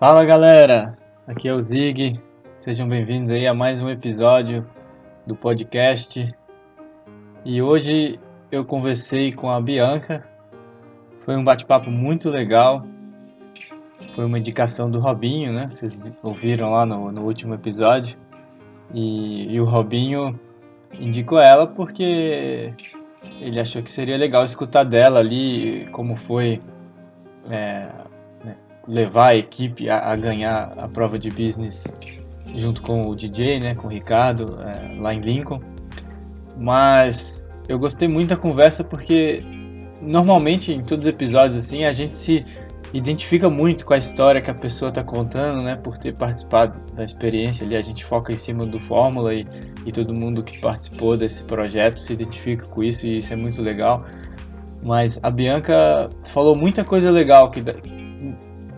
Fala galera, aqui é o Zig. Sejam bem-vindos aí a mais um episódio do podcast. E hoje eu conversei com a Bianca. Foi um bate-papo muito legal. Foi uma indicação do Robinho, né? Vocês ouviram lá no, no último episódio. E, e o Robinho indicou ela porque ele achou que seria legal escutar dela ali como foi é, levar a equipe a, a, ganhar a prova de business junto com o DJ, né, com o Ricardo, é, lá em Lincoln. Mas eu gostei muito da conversa porque normalmente em todos os episódios assim a gente se identifica muito com a história que a pessoa está contando, né? Por ter participado da experiência ali, a gente foca em cima do Fórmula e, e todo mundo que participou desse projeto se identifica com isso e isso é muito legal. Mas a Bianca falou muita coisa legal que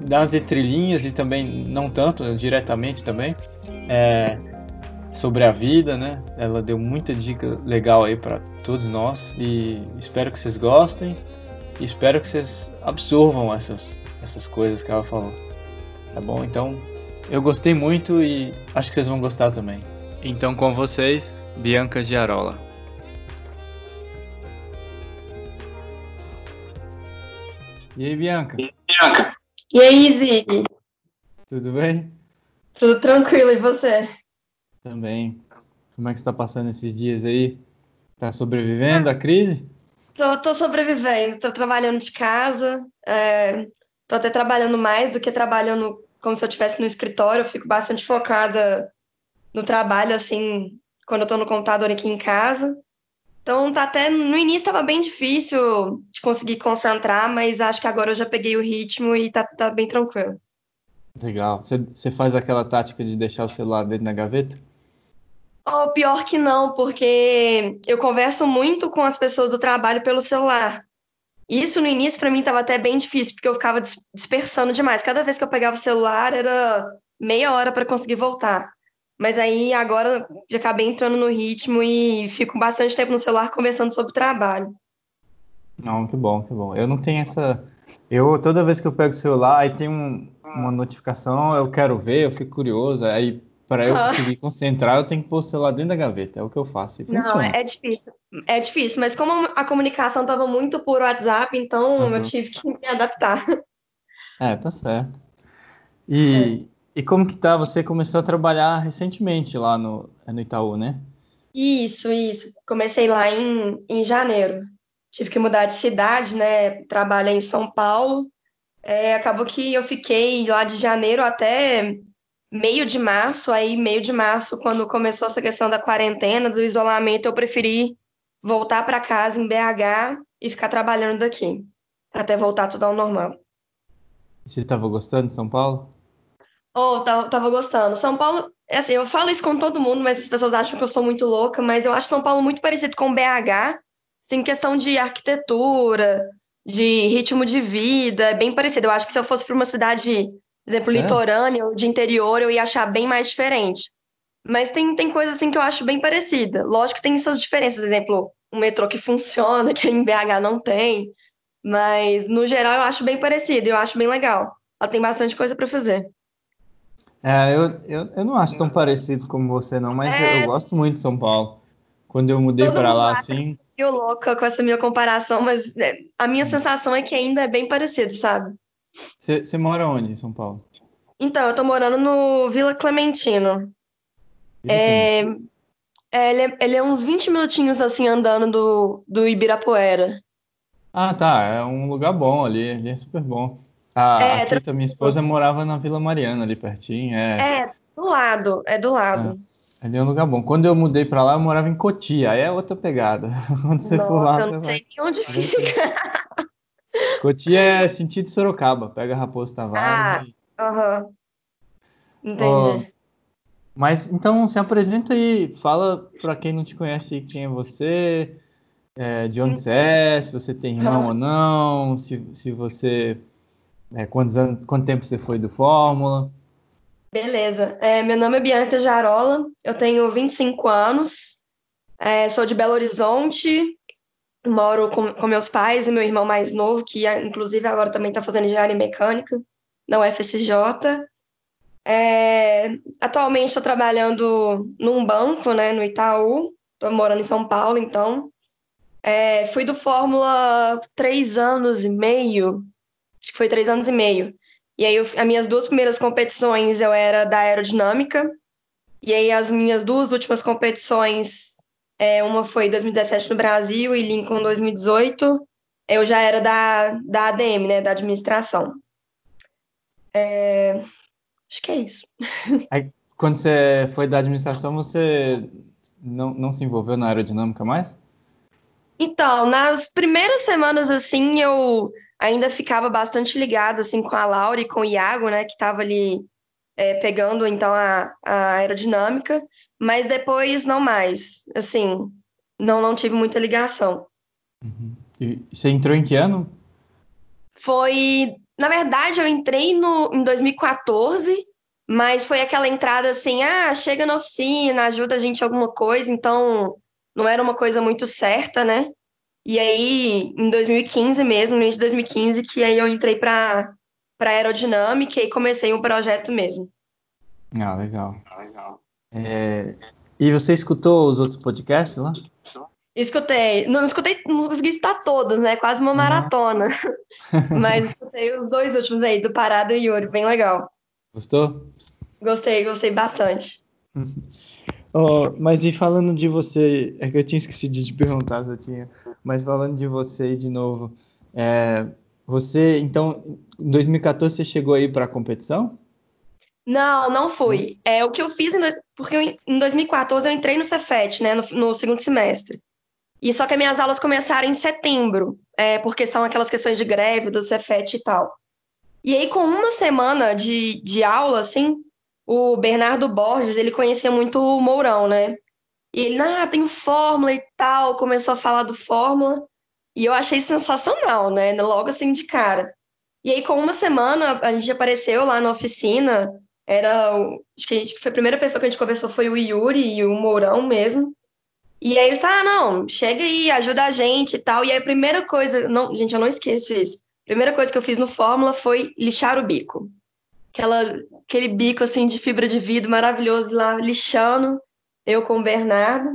das entrelinhas e também não tanto diretamente também é, sobre a vida, né? Ela deu muita dica legal aí para todos nós e espero que vocês gostem. E espero que vocês absorvam essas essas coisas que ela falou. Tá bom? Então, eu gostei muito e acho que vocês vão gostar também. Então, com vocês, Bianca Giarola. E aí, Bianca? E aí, Bianca? E aí, Zig? Tudo bem? Tudo tranquilo, e você? Também. Como é que você tá passando esses dias aí? Tá sobrevivendo à crise? Tô, tô sobrevivendo, tô trabalhando de casa, é, Tô até trabalhando mais do que trabalhando como se eu estivesse no escritório. Eu fico bastante focada no trabalho, assim, quando eu tô no computador aqui em casa. Então, tá até no início estava bem difícil de conseguir concentrar, mas acho que agora eu já peguei o ritmo e tá, tá bem tranquilo. Legal. Você faz aquela tática de deixar o celular dentro da gaveta? Oh, pior que não, porque eu converso muito com as pessoas do trabalho pelo celular. Isso no início para mim estava até bem difícil, porque eu ficava dispersando demais. Cada vez que eu pegava o celular era meia hora para conseguir voltar. Mas aí agora já acabei entrando no ritmo e fico bastante tempo no celular conversando sobre trabalho. Não, que bom, que bom. Eu não tenho essa. Eu toda vez que eu pego o celular, aí tem um, uma notificação, eu quero ver, eu fico curioso, aí para eu conseguir concentrar, eu tenho que pôr o celular dentro da gaveta. É o que eu faço. Não, é, é difícil. É difícil, mas como a comunicação estava muito por WhatsApp, então uhum. eu tive que me adaptar. É, tá certo. E, é. E como que tá? Você começou a trabalhar recentemente lá no, no Itaú, né? Isso, isso. Comecei lá em, em janeiro. Tive que mudar de cidade, né? Trabalhei em São Paulo. É, acabou que eu fiquei lá de janeiro até meio de março, aí meio de março, quando começou essa questão da quarentena, do isolamento, eu preferi voltar para casa em BH e ficar trabalhando daqui, até voltar tudo ao normal. Você estava gostando de São Paulo? Oh, tava, tava gostando. São Paulo, é assim, eu falo isso com todo mundo, mas as pessoas acham que eu sou muito louca, mas eu acho São Paulo muito parecido com BH, assim, questão de arquitetura, de ritmo de vida, é bem parecido. Eu acho que se eu fosse para uma cidade exemplo, certo. litorânea ou de interior, eu ia achar bem mais diferente. Mas tem, tem coisas assim que eu acho bem parecida. Lógico que tem suas diferenças, exemplo, um metrô que funciona, que em BH não tem. Mas, no geral, eu acho bem parecido, eu acho bem legal. Ela tem bastante coisa para fazer. É, eu, eu, eu não acho tão parecido como você, não, mas é... eu, eu, gosto muito de São Paulo. Quando eu mudei para lá, assim. Eu louca com essa minha comparação, mas é, a minha hum. sensação é que ainda é bem parecido, sabe? Você mora onde em São Paulo? Então, eu tô morando no Vila Clementino. É, é, ele, é, ele é uns 20 minutinhos assim andando do, do Ibirapuera. Ah, tá. É um lugar bom ali, ali é super bom. A, é, a Tita, minha esposa, morava na Vila Mariana, ali pertinho. É, é do lado, é do lado. É, ali é um lugar bom. Quando eu mudei pra lá, eu morava em Cotia, aí é outra pegada. Quando você Nossa, for lá, eu não sei vai... onde fica. Cotia é sentido Sorocaba, pega Raposo Tavares. Ah, aham. Entendi. Oh, mas então se apresenta aí, fala para quem não te conhece quem é você, é, de onde você é, se você tem irmão ou não, se, se você. É, quantos anos, quanto tempo você foi do Fórmula? Beleza. É, meu nome é Bianca Jarola, eu tenho 25 anos, é, sou de Belo Horizonte, moro com, com, meus pais e meu irmão mais novo, que inclusive agora também está fazendo engenharia mecânica na UFSJ. É, atualmente estou trabalhando num banco, né, no Itaú. Estou morando em São Paulo, então. É, fui do Fórmula três anos e meio. Acho que foi três anos e meio. E aí, eu, as minhas duas primeiras competições eu era da aerodinâmica. E aí, as minhas duas últimas competições, é, uma foi em 2017 no Brasil e Lincoln 2018. Eu já era da, da ADM, né, da administração. É, acho que é isso. Aí, quando você foi da administração, você não, não se envolveu na aerodinâmica mais? Então, nas primeiras semanas, assim, eu ainda ficava bastante ligada, assim, com a Laura e com o Iago, né, que estava ali é, pegando, então, a, a aerodinâmica, mas depois não mais, assim, não, não tive muita ligação. Uhum. E você entrou em que ano? Foi, na verdade, eu entrei no, em 2014, mas foi aquela entrada assim, ah, chega na oficina, ajuda a gente em alguma coisa, então não era uma coisa muito certa, né? E aí, em 2015 mesmo, no início de 2015, que aí eu entrei para para aerodinâmica e comecei um projeto mesmo. Ah, legal. legal. É... E você escutou os outros podcasts lá? Escutei. Não, não escutei, não consegui estar todos, né? Quase uma maratona. Mas escutei os dois últimos aí, do Parada e Yuri, bem legal. Gostou? Gostei, gostei bastante. Oh, mas e falando de você, é que eu tinha esquecido de te perguntar, eu tinha, mas falando de você de novo, é, você, então, em 2014 você chegou aí para a competição? Não, não fui. É o que eu fiz em, porque eu, em 2014 eu entrei no Cefet, né, no, no, segundo semestre. E só que as minhas aulas começaram em setembro, é, porque são aquelas questões de greve do Cefet e tal. E aí, com uma semana de, de aula, assim, o Bernardo Borges, ele conhecia muito o Mourão, né? E ele, ah, tem Fórmula e tal, começou a falar do Fórmula, e eu achei sensacional, né? Logo assim de cara. E aí, com uma semana, a gente apareceu lá na oficina, era, acho que, acho que foi a primeira pessoa que a gente conversou foi o Yuri e o Mourão mesmo. E aí eles ah, não, chega aí, ajuda a gente e tal. E aí a primeira coisa, não, gente, eu não esqueço isso. A primeira coisa que eu fiz no Fórmula foi lixar o bico aquela, aquele bico assim de fibra de vidro maravilhoso lá lixando, eu com o Bernardo.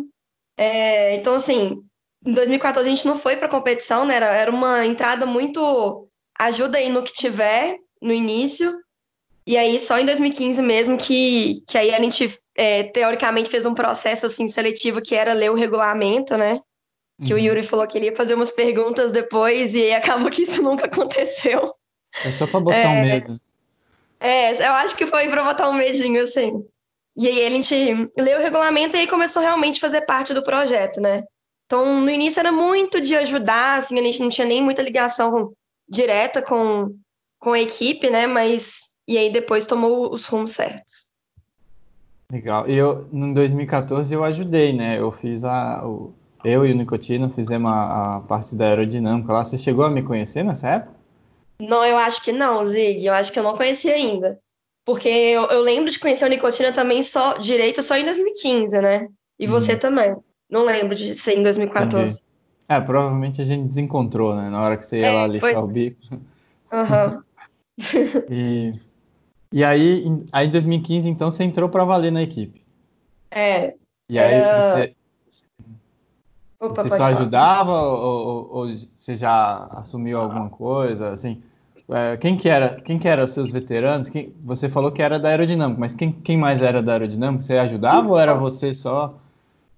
É, então, assim, em 2014 a gente não foi para competição, né? Era, era uma entrada muito ajuda aí no que tiver no início. E aí, só em 2015 mesmo que, que aí a gente, é, teoricamente, fez um processo assim seletivo que era ler o regulamento, né? Que uhum. o Yuri falou que ele ia fazer umas perguntas depois e acabou que isso nunca aconteceu. É só para botar é, um medo. É, eu acho que foi pra botar um medinho, assim. E aí a gente leu o regulamento e aí começou realmente a fazer parte do projeto, né? Então, no início era muito de ajudar, assim, a gente não tinha nem muita ligação direta com, com a equipe, né? Mas, e aí depois tomou os rumos certos. Legal. E eu, em 2014, eu ajudei, né? Eu fiz a... O, eu e o Nicotino fizemos a, a parte da aerodinâmica lá. Você chegou a me conhecer nessa época? Não, eu acho que não, Zig. Eu acho que eu não conhecia ainda. Porque eu, eu lembro de conhecer o Nicotina também só direito só em 2015, né? E uhum. você também. Não lembro de ser em 2014. Entendi. É, provavelmente a gente desencontrou, né? Na hora que você ia é, lá lixar foi... o bico. Aham. Uhum. e, e aí, em, aí, em 2015, então, você entrou para valer na equipe. É. E aí era... você, Opa, você só falar. ajudava ou, ou, ou, você já assumiu alguma coisa? Assim, é, quem que era? Quem que eram os seus veteranos? Quem, você falou que era da aerodinâmica, mas quem, quem mais era da aerodinâmica? Você ajudava ou era você só?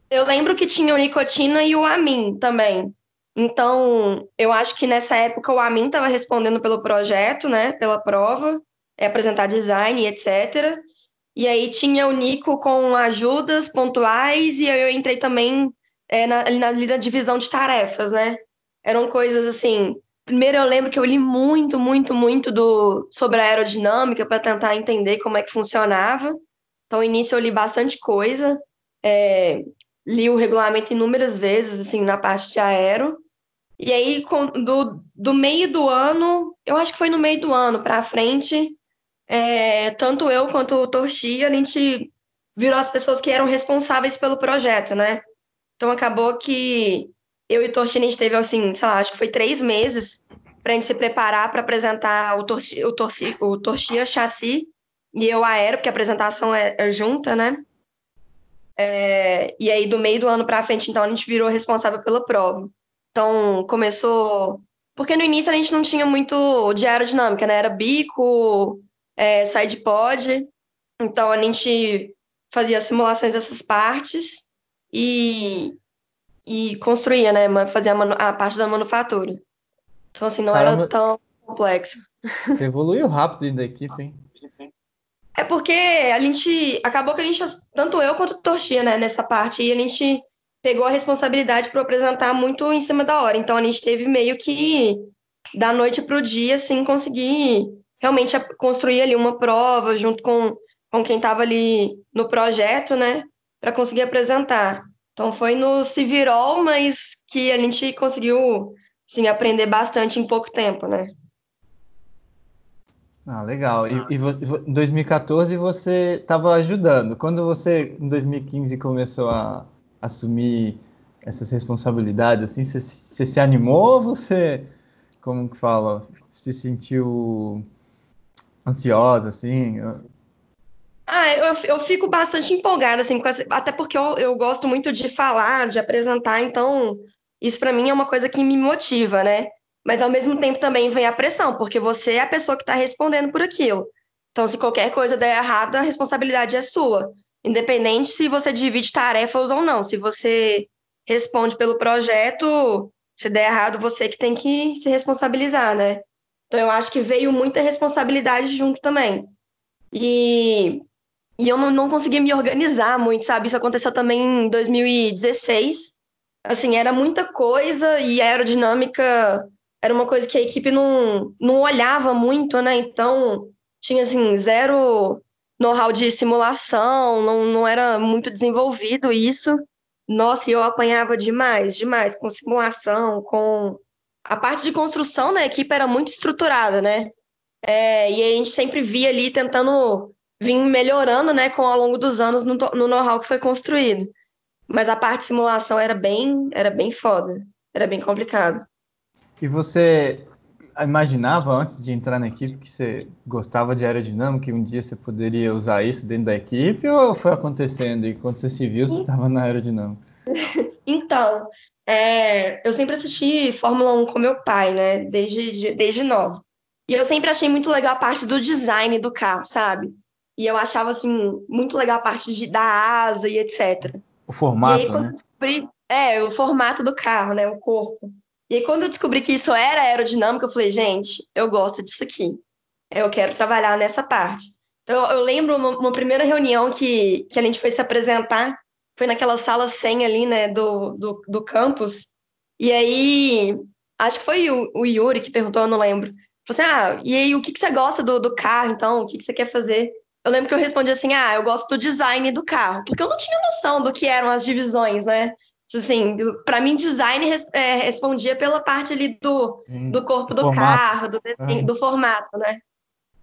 Eu lembro que tinha o Nicotina e o Amin também. Então, eu acho que nessa época o Amin estava respondendo pelo projeto, né? Pela prova, é, apresentar design, etc. E aí tinha o Nico com ajudas pontuais, e aí eu entrei também é, na, ali na, na divisão de tarefas, né? Eram coisas assim. Primeiro eu lembro que eu li muito, muito, muito do, sobre a aerodinâmica para tentar entender como é que funcionava. Então, no início eu li bastante coisa, é, li o regulamento inúmeras vezes, assim, na parte de aero. E aí, com, do, do meio do ano, eu acho que foi no meio do ano para frente, é, tanto eu quanto o Torchi, a gente virou as pessoas que eram responsáveis pelo projeto, né? Então acabou que eu e o Torchini, a gente teve, assim, sei lá, acho que foi três meses para a gente se preparar para apresentar o, torci, o, torci, o Torchia Chassi e eu aero, porque a apresentação é, é junta, né? É, e aí, do meio do ano para frente, então, a gente virou responsável pela prova. Então, começou. Porque no início a gente não tinha muito de aerodinâmica, né? Era bico, é, side pod. Então, a gente fazia simulações dessas partes e, e construía, né? Fazia a, a parte da manufatura. Então, assim, não Caramba, era tão complexo. Você evoluiu rápido da equipe, hein? É porque a gente. Acabou que a gente, tanto eu quanto o Tortia, né, nessa parte, e a gente pegou a responsabilidade para apresentar muito em cima da hora. Então a gente teve meio que da noite para o dia, assim, conseguir realmente construir ali uma prova junto com, com quem estava ali no projeto, né, para conseguir apresentar. Então foi no Civirol, mas que a gente conseguiu, sim, aprender bastante em pouco tempo, né. Ah, legal. E, e em 2014 você estava ajudando. Quando você, em 2015, começou a assumir essas responsabilidades, assim, você, você se animou ou você, como que fala, se sentiu ansiosa, assim? Ah, eu, eu fico bastante empolgada, assim, até porque eu, eu gosto muito de falar, de apresentar, então isso para mim é uma coisa que me motiva, né? Mas ao mesmo tempo também vem a pressão, porque você é a pessoa que está respondendo por aquilo. Então, se qualquer coisa der errado, a responsabilidade é sua. Independente se você divide tarefas ou não. Se você responde pelo projeto, se der errado, você que tem que se responsabilizar, né? Então, eu acho que veio muita responsabilidade junto também. E, e eu não, não consegui me organizar muito, sabe? Isso aconteceu também em 2016. Assim, era muita coisa e a aerodinâmica era uma coisa que a equipe não, não olhava muito, né? Então, tinha, assim, zero know-how de simulação, não, não era muito desenvolvido isso. Nossa, eu apanhava demais, demais, com simulação, com... A parte de construção da equipe era muito estruturada, né? É, e a gente sempre via ali tentando vir melhorando, né, com ao longo dos anos no, no know-how que foi construído. Mas a parte de simulação era bem, era bem foda, era bem complicado. E você imaginava antes de entrar na equipe que você gostava de aerodinâmica e um dia você poderia usar isso dentro da equipe ou foi acontecendo e quando você se viu você estava na aerodinâmica? Então, é, eu sempre assisti Fórmula 1 com meu pai, né, desde, desde novo. E eu sempre achei muito legal a parte do design do carro, sabe? E eu achava, assim, muito legal a parte de, da asa e etc. O formato, aí, né? Descobri, é, o formato do carro, né, o corpo. E aí, quando eu descobri que isso era aerodinâmica, eu falei, gente, eu gosto disso aqui. Eu quero trabalhar nessa parte. Então, eu lembro uma, uma primeira reunião que, que a gente foi se apresentar, foi naquela sala 100 ali, né, do, do, do campus. E aí, acho que foi o, o Yuri que perguntou, eu não lembro. Falei assim, ah, e aí, o que, que você gosta do, do carro, então? O que, que você quer fazer? Eu lembro que eu respondi assim, ah, eu gosto do design do carro. Porque eu não tinha noção do que eram as divisões, né? Assim, para mim, design é, respondia pela parte ali do, hum, do corpo do, do carro, do, desenho, do formato, né?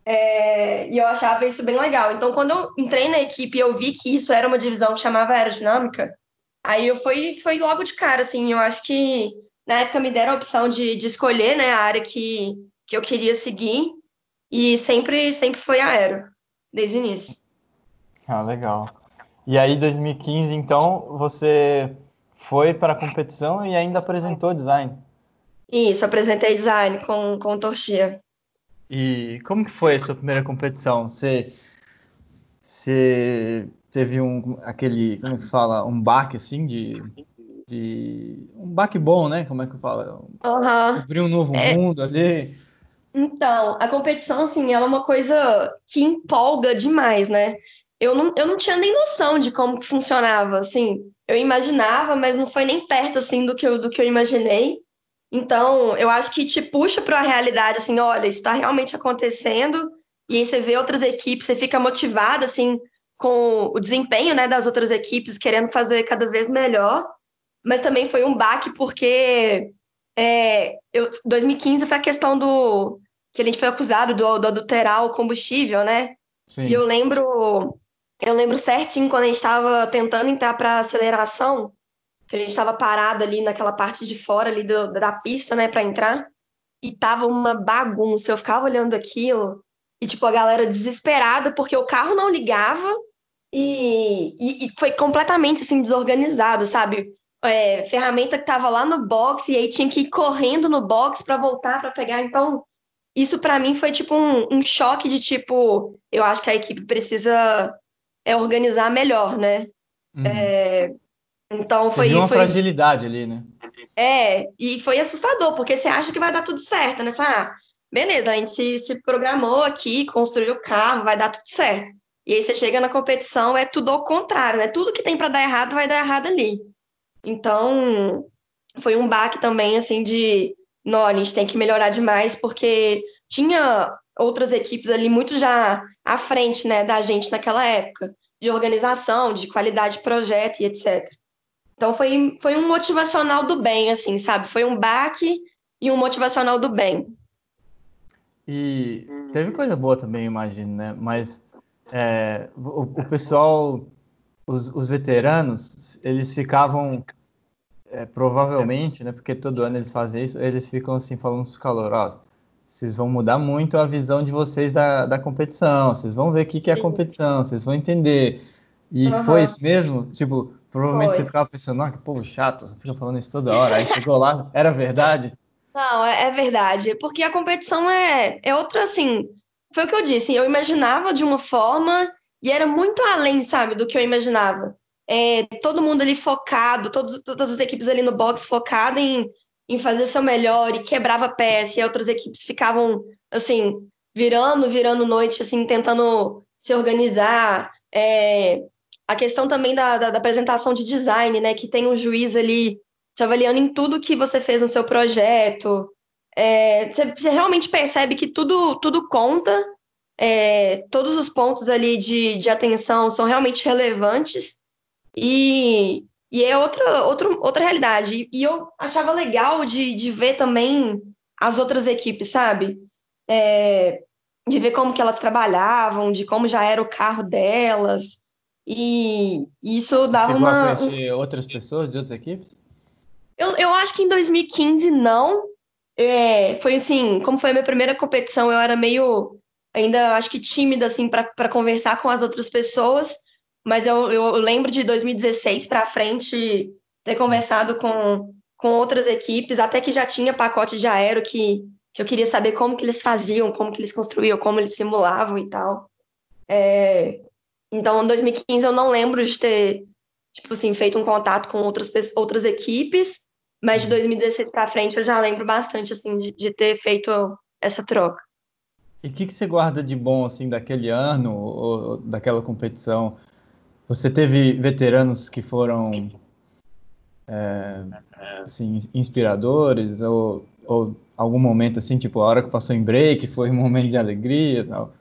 É, e eu achava isso bem legal. Então, quando eu entrei na equipe e eu vi que isso era uma divisão que chamava aerodinâmica, aí eu fui, foi logo de cara, assim, eu acho que na época me deram a opção de, de escolher, né, a área que, que eu queria seguir, e sempre, sempre foi aero, desde o início. Ah, legal. E aí, 2015, então, você foi para a competição e ainda apresentou design. Isso, apresentei design com, com Torchia. E como que foi a sua primeira competição? Você, você teve um aquele, como é que fala, um baque assim de, de um baque bom, né? Como é que fala? Uhum. Descobrir um novo é... mundo ali. Então, a competição, assim, ela é uma coisa que empolga demais, né? Eu não, eu não tinha nem noção de como que funcionava, assim eu imaginava, mas não foi nem perto assim do que eu, do que eu imaginei. Então, eu acho que te puxa para a realidade, assim, olha, isso está realmente acontecendo, e aí você vê outras equipes, você fica motivado, assim, com o desempenho, né, das outras equipes, querendo fazer cada vez melhor, mas também foi um baque porque é, eu, 2015 foi a questão do que a gente foi acusado do, do adulterar o combustível, né? Sim. E eu lembro eu lembro certinho quando a gente estava tentando entrar para aceleração, que a gente estava parado ali naquela parte de fora ali do, da pista, né, para entrar, e tava uma bagunça. Eu ficava olhando aquilo e, tipo, a galera desesperada porque o carro não ligava e, e, e foi completamente, assim, desorganizado, sabe? É, ferramenta que tava lá no box e aí tinha que ir correndo no box para voltar para pegar. Então, isso para mim foi, tipo, um, um choque de, tipo, eu acho que a equipe precisa é, organizar melhor, né? Uhum. É, então, Você foi... viu uma foi... fragilidade ali, né? É, e foi assustador, porque você acha que vai dar tudo certo, né? Fala, ah, beleza, a gente se, se programou aqui, construiu o carro, vai dar tudo certo. E aí você chega na competição, é tudo ao contrário, né? Tudo que tem para dar errado vai dar errado ali. Então, foi um baque também, assim, de, não, a gente tem que melhorar demais, porque tinha outras equipes ali muito já à frente, né, da gente naquela época, de organização, de qualidade de projeto e etc. Então foi, foi um motivacional do bem, assim, sabe? Foi um baque e um motivacional do bem. E teve coisa boa também, imagino, né? Mas é, o, o, pessoal, os, os, veteranos, eles ficavam, é, provavelmente, né? Porque todo ano eles fazem isso, eles ficam assim falando os calorosos. Vocês vão mudar muito a visão de vocês da, da competição. Vocês vão ver o que, que é competição. Vocês vão entender. E uhum. foi isso mesmo? Tipo, Provavelmente Foi. você ficava pensando, ah, que povo chato, fica falando isso toda hora. Aí chegou lá, era verdade? Não, é, é, verdade. Porque a competição é, é outra, assim. Foi o que eu disse. Eu imaginava de uma forma e era muito além, sabe, do que eu imaginava. É, todo mundo ali focado, todos, todas as equipes ali no box focadas em, em fazer seu melhor e quebrava peça, e outras equipes ficavam, assim, virando, virando noite, assim, tentando se organizar. É, a questão também da, da, da, apresentação de design, né? Que tem um juiz ali te avaliando em tudo que você fez no seu projeto. É, você, realmente percebe que tudo, tudo conta, é, todos os pontos ali de, de atenção são realmente relevantes e, e é outra, outra, outra realidade. E eu achava legal de, de ver também as outras equipes, sabe? É, de ver como que elas trabalhavam, de como já era o carro delas. E isso dava Chegou uma. a conhecer outras pessoas de outras equipes? Eu, eu acho que em 2015 não. É, foi assim, como foi a minha primeira competição, eu era meio ainda acho que tímida assim para conversar com as outras pessoas, mas eu, eu, lembro de 2016 para frente ter conversado com, com outras equipes, até que já tinha pacote de aero que, que eu queria saber como que eles faziam, como que eles construíam, como eles simulavam e tal. É, então, em 2015 eu não lembro de ter, tipo assim, feito um contato com outras, outras equipes, mas de 2016 para frente eu já lembro bastante, assim, de, de ter feito essa troca. E o que, que você guarda de bom, assim, daquele ano ou daquela competição? Você teve veteranos que foram, é, assim, inspiradores ou, ou algum momento, assim, tipo, a hora que passou em break foi um momento de alegria e tal?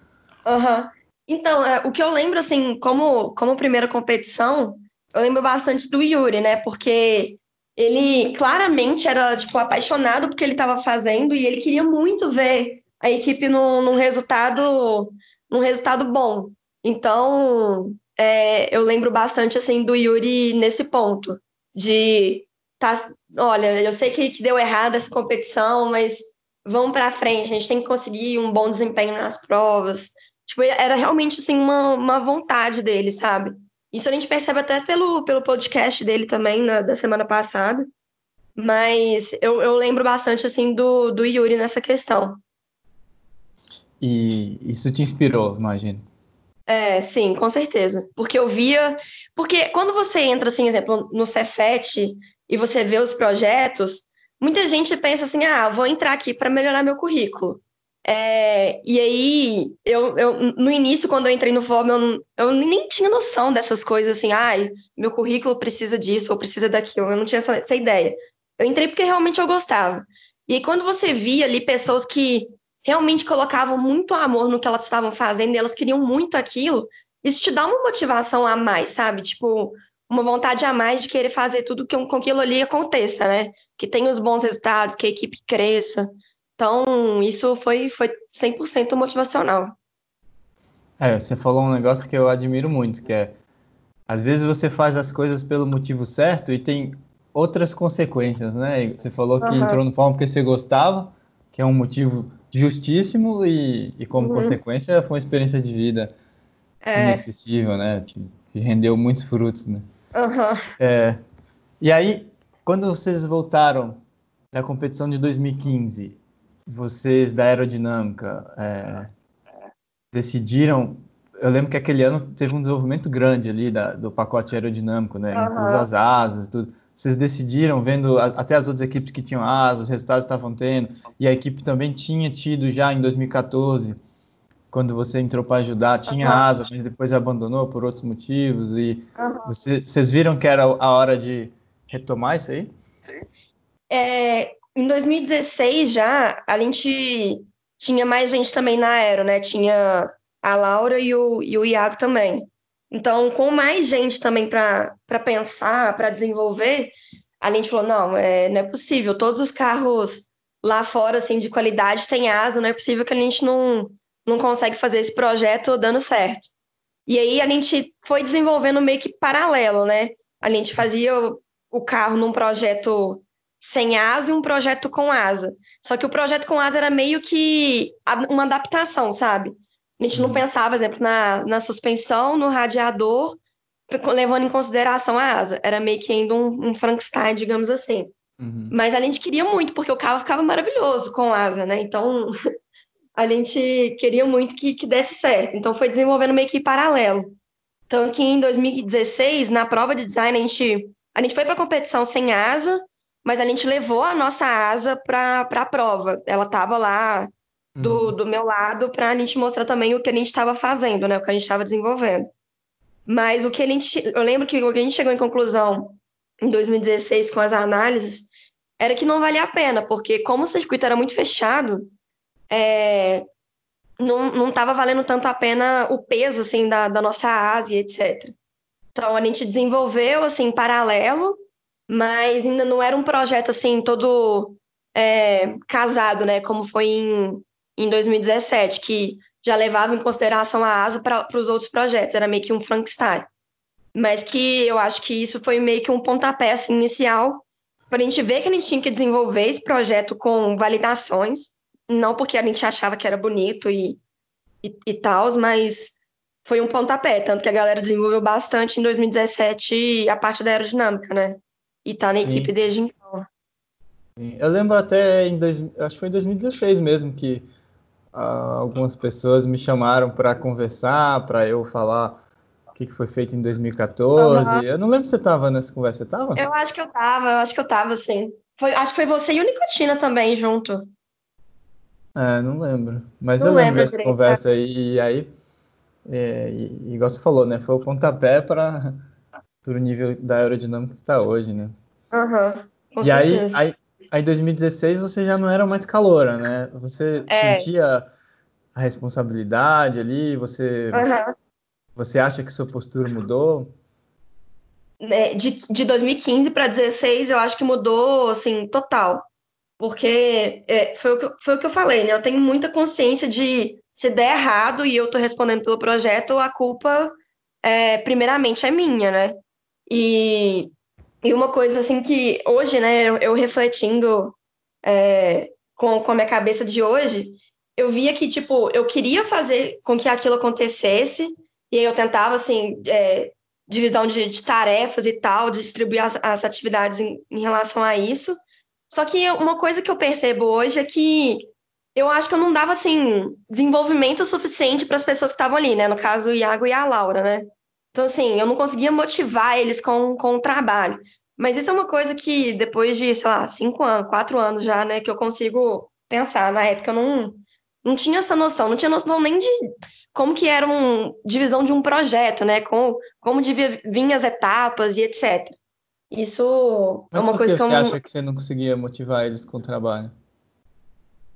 Uhum. Então, é, o que eu lembro, assim, como, como primeira competição, eu lembro bastante do Yuri, né? Porque ele claramente era, tipo, apaixonado porque ele estava fazendo e ele queria muito ver a equipe num, num resultado num resultado bom. Então, é, eu lembro bastante, assim, do Yuri nesse ponto. De, tá, olha, eu sei que, que deu errado essa competição, mas vamos para frente, a gente tem que conseguir um bom desempenho nas provas. Tipo, era realmente, assim, uma, uma vontade dele, sabe? Isso a gente percebe até pelo, pelo podcast dele também, na, da semana passada. Mas eu, eu lembro bastante, assim, do, do Yuri nessa questão. E isso te inspirou, imagino. É, sim, com certeza. Porque eu via. Porque quando você entra, assim, exemplo, no Cefet e você vê os projetos, muita gente pensa assim: ah, vou entrar aqui para melhorar meu currículo. É, e aí, eu, eu, no início, quando eu entrei no FOB, eu, eu, nem tinha noção dessas coisas assim, ai, meu currículo precisa disso ou precisa daquilo, eu não tinha essa, essa ideia. Eu entrei porque realmente eu gostava. E aí, quando você via ali pessoas que realmente colocavam muito amor no que elas estavam fazendo e elas queriam muito aquilo, isso te dá uma motivação a mais, sabe? Tipo, uma vontade a mais de querer fazer tudo que, com aquilo ali aconteça, né? Que tenha os bons resultados, que a equipe cresça. Então, isso foi, foi 100% motivacional. É, você falou um negócio que eu admiro muito, que é às vezes você faz as coisas pelo motivo certo e tem outras consequências, né? Você falou que uhum. entrou no fórum porque você gostava, que é um motivo justíssimo e, e como Uhum. consequência, foi uma experiência de vida É, inesquecível, né? Que, que rendeu muitos frutos, né? aham. É, e aí, quando vocês voltaram da competição de 2015, vocês da aerodinâmica é, decidiram. Eu lembro que aquele ano teve um desenvolvimento grande ali da- do pacote aerodinâmico, né? Incluso Aham. as asas e tudo. Vocês decidiram, vendo a- até as outras equipes que tinham asas, os resultados que estavam tendo, e a equipe também tinha tido já em 2014, quando você entrou para ajudar, tinha Aham. asa, mas depois abandonou por outros motivos. E Aham. você- vocês viram que era a hora de retomar isso aí? É, em 2016 já, a gente tinha mais gente também na Aero, né? Tinha a Laura e o, e o Iago também. Então, com mais gente também para pensar, para desenvolver, a gente falou, não, é, não é possível. Todos os carros lá fora, assim, de qualidade têm asa, não é possível que a gente não, não consegue fazer esse projeto dando certo. E aí a gente foi desenvolvendo meio que paralelo, né? A gente fazia o, o carro num projeto sem asa e um projeto com asa. Só que o projeto com asa era meio que uma adaptação, sabe? A gente não Uhum. pensava, por exemplo, na, na suspensão, no radiador, levando em consideração a asa. Era meio que ainda um, um Frankenstein, digamos assim. Uhum. Mas a gente queria muito, porque o carro ficava maravilhoso com asa, né? Então a gente queria muito que, que desse certo. Então foi desenvolvendo meio que paralelo. Tanto que em 2016, na prova de design, a gente, a gente foi para a competição sem asa, mas a gente levou a nossa asa para a prova. Ela estava lá do, Uhum. do meu lado para a gente mostrar também o que a gente estava fazendo, né? O que a gente estava desenvolvendo. Mas o que a gente. Eu lembro que o que a gente chegou em conclusão em 2016 com as análises era que não valia a pena, porque como o circuito era muito fechado, é, não, não estava valendo tanto a pena o peso assim da, da nossa e etc. Então a gente desenvolveu assim em paralelo, mas ainda não era um projeto assim todo é, casado, né? Como foi em, em 2017, que já levava em consideração a asa para os outros projetos, era meio que um Frankenstein. Mas que eu acho que isso foi meio que um pontapé assim, inicial para a gente ver que a gente tinha que desenvolver esse projeto com validações, não porque a gente achava que era bonito e, e, e tal, mas foi um pontapé, tanto que a galera desenvolveu bastante em 2017 a parte da aerodinâmica, né? E tá na Sim. equipe desde então. Eu lembro até em dois, acho que foi em 2016 mesmo que algumas pessoas me chamaram para conversar, para eu falar o que que foi feito em 2014. Aham. Eu não lembro se você estava nessa conversa, você estava? Eu acho que eu tava, eu acho que eu tava, sim. Foi, acho que foi você e o Nicotina também junto. É, não lembro. Mas Não eu lembro dessa conversa aí. E aí, é, e, igual você falou, né? Foi o pontapé para o nível da aerodinâmica que está hoje, né? Com E certeza. aí, aí, em 2016 você já não era mais caloura, né? Você É. sentia a responsabilidade ali? Você, Aham. você acha que sua postura mudou? né, de, de 2015 para 16, eu acho que mudou, assim, total. Porque é, foi, o que, eu- foi o que eu falei, né? Eu tenho muita consciência de se der errado e eu tô respondendo pelo projeto, a culpa, é, primeiramente, é minha, né? E, e uma coisa, assim, que hoje, né, eu, eu refletindo é, com, com a minha cabeça de hoje, eu via que, tipo, eu queria fazer com que aquilo acontecesse, e aí eu tentava, assim, é, divisão de, de tarefas e tal, distribuir as, as atividades em, em relação a isso. Só que uma coisa que eu percebo hoje é que eu acho que eu não dava, assim, desenvolvimento suficiente para as pessoas que estavam ali, né? No caso, o Iago e a Laura, né? Então, assim, eu não conseguia motivar eles com, com o trabalho. Mas isso é uma coisa que depois de, sei lá, cinco anos, quatro anos já, né, que eu consigo pensar. Na época eu não, não tinha essa noção, não tinha noção nem de como que era uma divisão de um projeto, né? Com, como devia vir as etapas e etc. Isso é Mas uma por coisa que eu você acha que você não conseguia motivar eles com o trabalho?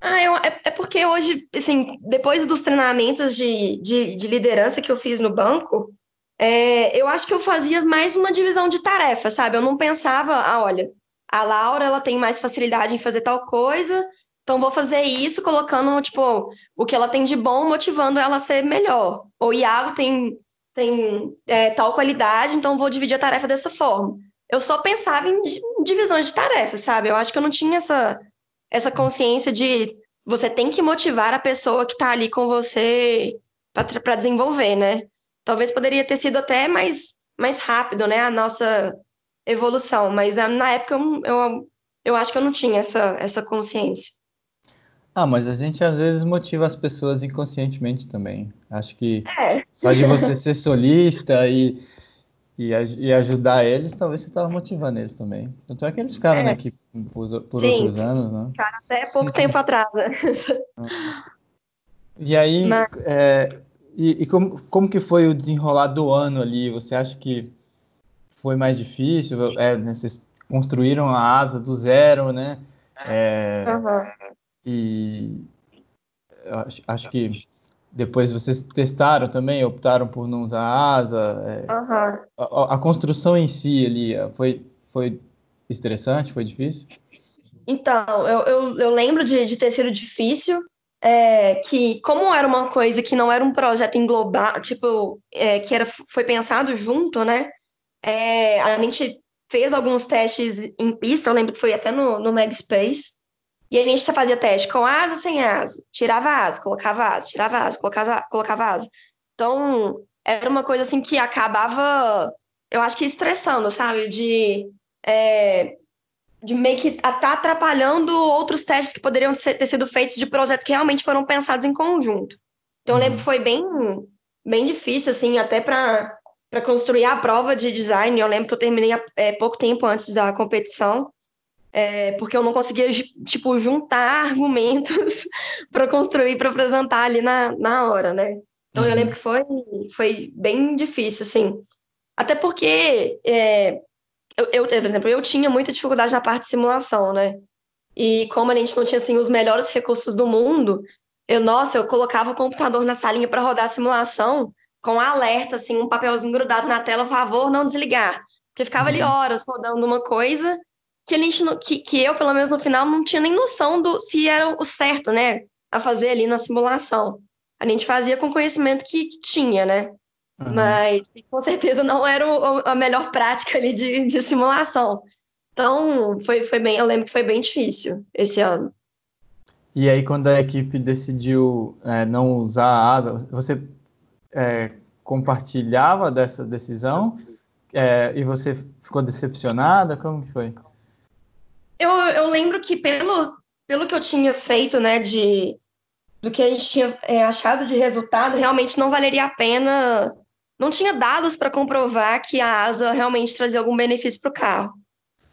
Ah, eu, é, é porque hoje, assim, depois dos treinamentos de, de, de liderança que eu fiz no banco, é, eu acho que eu fazia mais uma divisão de tarefas, sabe? Eu não pensava, ah, olha, a Laura, ela tem mais facilidade em fazer tal coisa, então vou fazer isso colocando, tipo, o que ela tem de bom, motivando ela a ser melhor. Ou Iago tem, tem é, tal qualidade, então vou dividir a tarefa dessa forma. Eu só pensava em di- divisões de tarefas, sabe? Eu acho que eu não tinha essa, essa consciência de você tem que motivar a pessoa que está ali com você para desenvolver, né? Talvez poderia ter sido até mais, mais rápido, né? A nossa evolução, mas ah, na época eu, eu, eu acho que eu não tinha essa, essa consciência. Ah, mas a gente às vezes motiva as pessoas inconscientemente também. Acho que é. só de você ser solista e, e, e, ajudar eles, talvez você estava motivando eles também. Tanto é que eles ficaram é. né, aqui por, por outros anos, né? Ficaram até pouco tempo atrás. Né? E aí, mas... é, e, e como, como que foi o desenrolar do ano ali? Você acha que foi mais difícil? É, né, vocês construíram a asa do zero, né? É, uhum. E acho, acho, que depois vocês testaram também, optaram por não usar asa. É, uhum. a, a, construção em si ali foi, foi estressante, foi difícil? Então, eu, eu, eu lembro de, de ter sido difícil, é, que como era uma coisa que não era um projeto englobado, tipo, é, que era, foi pensado junto, né? É, a gente fez alguns testes em pista, eu lembro que foi até no, no Space, e a gente fazia teste com asa, sem asa, tirava asa, colocava asa, tirava asa, colocava, colocava asa. Então, era uma coisa assim que acabava, eu acho que estressando, sabe? De, é, de meio que estar tá atrapalhando outros testes que poderiam ter sido feitos de projetos que realmente foram pensados em conjunto. Então, eu lembro que uhum. foi bem, bem difícil, assim, até para para construir a prova de design. Eu lembro que eu terminei é, pouco tempo antes da competição, é, porque eu não conseguia tipo juntar argumentos para construir, para apresentar ali na, na hora, né? Então uhum. eu lembro que foi, foi bem difícil, assim. Até porque, é, eu, eu, por exemplo, eu tinha muita dificuldade na parte de simulação, né? E como a gente não tinha assim, os melhores recursos do mundo, eu, nossa, eu colocava o computador na salinha para rodar a simulação com alerta, assim, um papelzinho grudado na tela, favor, não desligar. Porque ficava uhum. ali horas rodando uma coisa que a gente que, que eu, pelo menos no final, não tinha nem noção do se era o certo, né? A fazer ali na simulação. A gente fazia com o conhecimento que, que tinha, né? Uhum. Mas com certeza não era o, a melhor prática ali de, de simulação. Então, foi, foi bem, eu lembro que foi bem difícil esse ano. E aí, quando a equipe decidiu é, não usar a asa, você é, compartilhava dessa decisão é, e você ficou decepcionada? Como que foi? Eu, eu lembro que pelo, pelo que eu tinha feito, né, de do que a gente tinha é, achado de resultado, realmente não valeria a pena. Não tinha dados para comprovar que a asa realmente trazia algum benefício para o carro.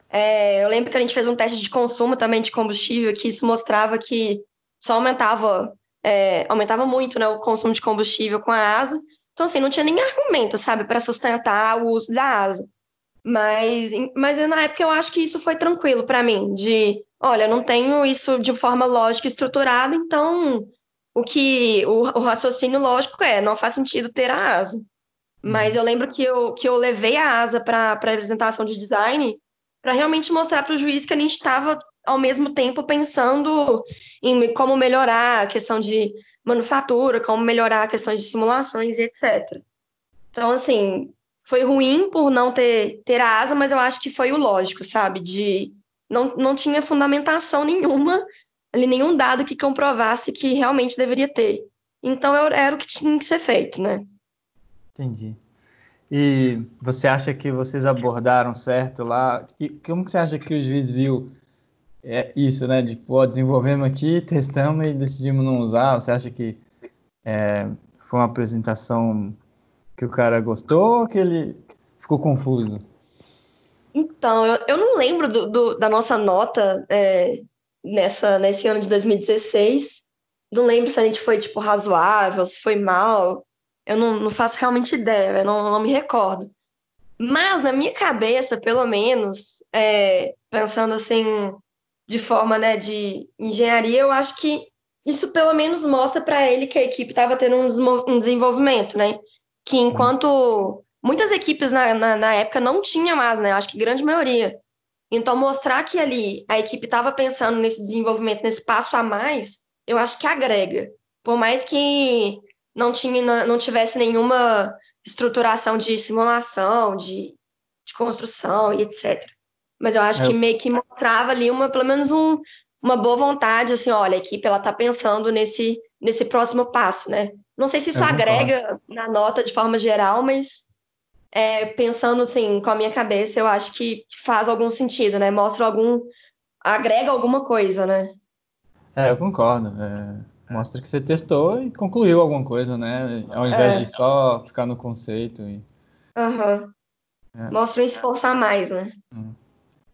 É, eu lembro que a gente fez um teste de consumo também de combustível, que isso mostrava que só aumentava é, aumentava muito né, o consumo de combustível com a asa. Então, assim, não tinha nem argumento, sabe, para sustentar o uso da asa. Mas, mas na época eu acho que isso foi tranquilo para mim, de, olha, eu não tenho isso de forma lógica estruturada, então o que o, o raciocínio lógico é, não faz sentido ter a asa. Mas uhum. eu lembro que eu, que eu levei a asa para a apresentação de design para realmente mostrar para o juiz que a gente estava ao mesmo tempo pensando em como melhorar a questão de manufatura, como melhorar a questão de simulações e etc. Então, assim, foi ruim por não ter, ter a asa, mas eu acho que foi o lógico, sabe? De não, não tinha fundamentação nenhuma, ali nenhum dado que comprovasse que realmente deveria ter. Então era o que tinha que ser feito, né? Entendi. E você acha que vocês abordaram certo lá? Como que você acha que o juiz viu é isso, né? De, pô, desenvolvemos aqui, testamos e decidimos não usar. Você acha que é, foi uma apresentação que o cara gostou ou que ele ficou confuso? Então, eu, eu não lembro do, do, da nossa nota é, nessa, nesse ano de 2016. Não lembro se a gente foi, tipo, razoável, se foi mal. Eu não, não faço realmente ideia, eu não, não me recordo. Mas, na minha cabeça, pelo menos, é, pensando assim, de forma né, de engenharia, eu acho que isso pelo menos mostra para ele que a equipe estava tendo um desenvolvimento, né? Que enquanto muitas equipes na, na, na época não tinham mais, né? Eu acho que grande maioria. Então, mostrar que ali a equipe estava pensando nesse desenvolvimento, nesse passo a mais, eu acho que agrega. Por mais que não, tinha, não tivesse nenhuma estruturação de simulação, de, de construção e etc. Mas eu acho é. que meio que mostrava ali uma, pelo menos um, uma boa vontade, assim, olha, a equipe ela tá pensando nesse, nesse próximo passo, né? Não sei se isso agrega na nota de forma geral, mas é, pensando assim, com a minha cabeça, eu acho que faz algum sentido, né? Mostra algum. agrega alguma coisa, né? É, eu concordo. É, mostra que você testou e concluiu alguma coisa, né? Ao invés é. de só ficar no conceito. E... Uhum. É. Mostra um esforço a mais, né? Hum.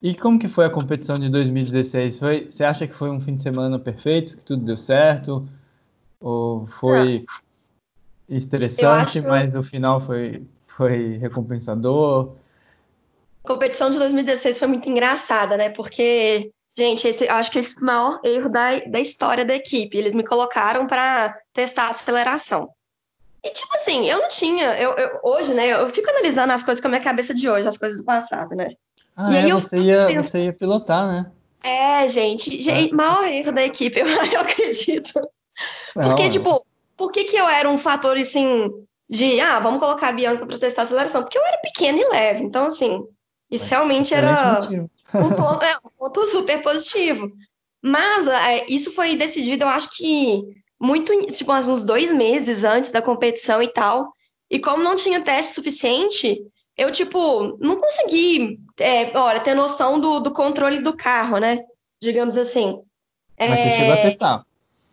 E como que foi a competição de 2016? Foi, você acha que foi um fim de semana perfeito, que tudo deu certo? Ou foi estressante, acho... mas o final foi, foi recompensador? A competição de 2016 foi muito engraçada, né? Porque, gente, esse, eu acho que esse é o maior erro da, da história da equipe. Eles me colocaram para testar a aceleração. E, tipo assim, eu não tinha. Eu, eu, hoje, né? Eu fico analisando as coisas com a minha cabeça de hoje, as coisas do passado, né? Ah, e é, você, ia, você ia pilotar, né? É, gente, gente é. maior erro da equipe, eu, eu acredito. Porque, não, tipo, por que, que eu era um fator assim de ah, vamos colocar a Bianca para testar a aceleração? Porque eu era pequena e leve, então assim, isso realmente era um ponto, é, um ponto, super positivo. Mas é, isso foi decidido, eu acho que muito, tipo, uns dois meses antes da competição e tal. E como não tinha teste suficiente, eu, tipo, não consegui, é, olha, ter noção do, do controle do carro, né? Digamos assim. Mas é, você chegou a testar?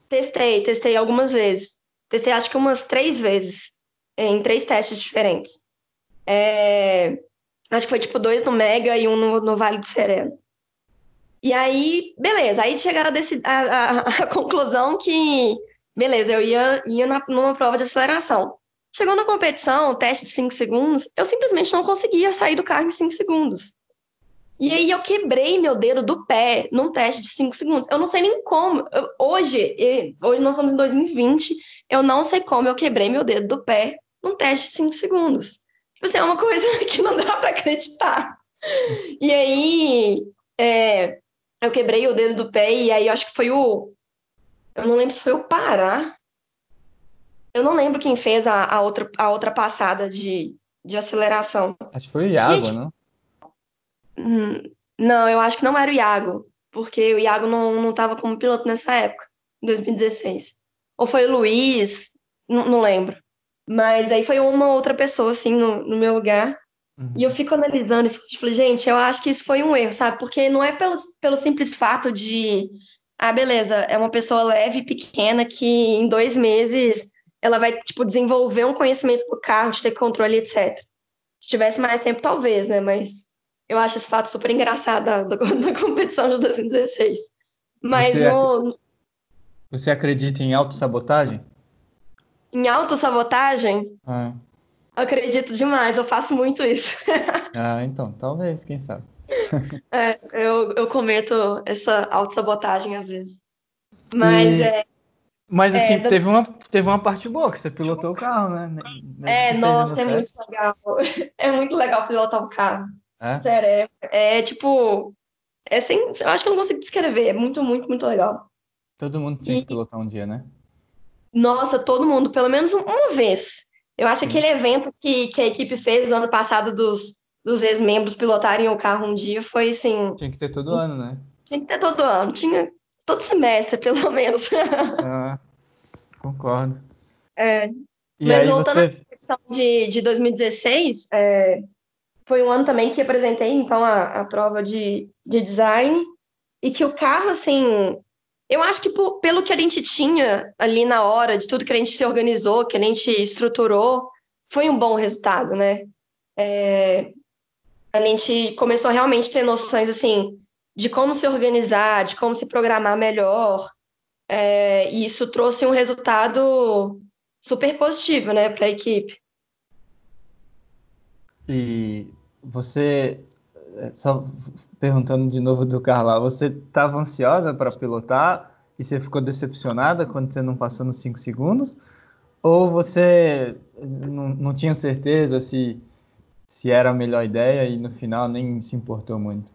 Testei, testei algumas vezes. Testei acho que umas três vezes, em três testes diferentes. É, acho que foi tipo dois no Mega e um no, no Vale do Sereno. E aí, beleza, aí chegaram a, a, a, a conclusão que, beleza, eu ia, ia na, numa prova de aceleração. Chegou na competição, teste de 5 segundos, eu simplesmente não conseguia sair do carro em 5 segundos. E aí eu quebrei meu dedo do pé num teste de 5 segundos. Eu não sei nem como. Eu, hoje, hoje nós estamos em 2020, eu não sei como eu quebrei meu dedo do pé num teste de 5 segundos. Tipo assim, é uma coisa que não dá para acreditar. E aí, é, eu quebrei o dedo do pé e aí eu acho que foi o. Eu não lembro se foi o Pará. Eu não lembro quem fez a, a outra, a outra passada de, de aceleração. Acho que foi o Iago, e, não? Hum, não, eu acho que não era o Iago, porque o Iago não estava como piloto nessa época, em 2016. Ou foi o Luiz, não, não lembro. Mas aí foi uma outra pessoa, assim, no, no meu lugar. Uhum. E eu fico analisando isso falei, gente, eu acho que isso foi um erro, sabe? Porque não é pelo, pelo simples fato de, ah, beleza, é uma pessoa leve e pequena que em dois meses ela vai, tipo, desenvolver um conhecimento do carro, de ter controle, etc. Se tivesse mais tempo, talvez, né? Mas eu acho esse fato super engraçado da, da, da competição de 2016. Mas você, no... você acredita em autossabotagem? Em autossabotagem? Ah. Acredito demais, eu faço muito isso. ah, então, talvez, quem sabe. é, eu, eu cometo essa autossabotagem às vezes. Mas e... é. Mas assim, é, teve, uma, teve uma parte boa, que você pilotou o carro, né? é, nossa, é muito legal. É muito legal pilotar o carro. É? Sério, é, é tipo. É sem, eu acho que eu não consigo descrever. É muito, muito, muito legal. Todo mundo tinha e, que pilotar um dia, né? Nossa, todo mundo, pelo menos uma vez. Eu acho que aquele evento que, que a equipe fez ano passado dos, dos ex-membros pilotarem o carro um dia foi assim. Tinha que ter todo ano, né? Tinha que ter todo ano. Tinha todo semestre, pelo menos. ah, concordo. É, e mas voltando você... à questão de, de 2016, é, foi um ano também que apresentei, então, a, a prova de, de design, e que o carro, assim, eu acho que por, pelo que a gente tinha ali na hora, de tudo que a gente se organizou, que a gente estruturou, foi um bom resultado, né? É, a gente começou realmente a ter noções, assim, de como se organizar, de como se programar melhor, é, e isso trouxe um resultado super positivo, né, para a equipe. E você, é, só perguntando de novo do Carla, você estava ansiosa para pilotar e você ficou decepcionada quando você não passou nos 5 segundos? Ou você não, não tinha certeza se, se era a melhor ideia e no final nem se importou muito?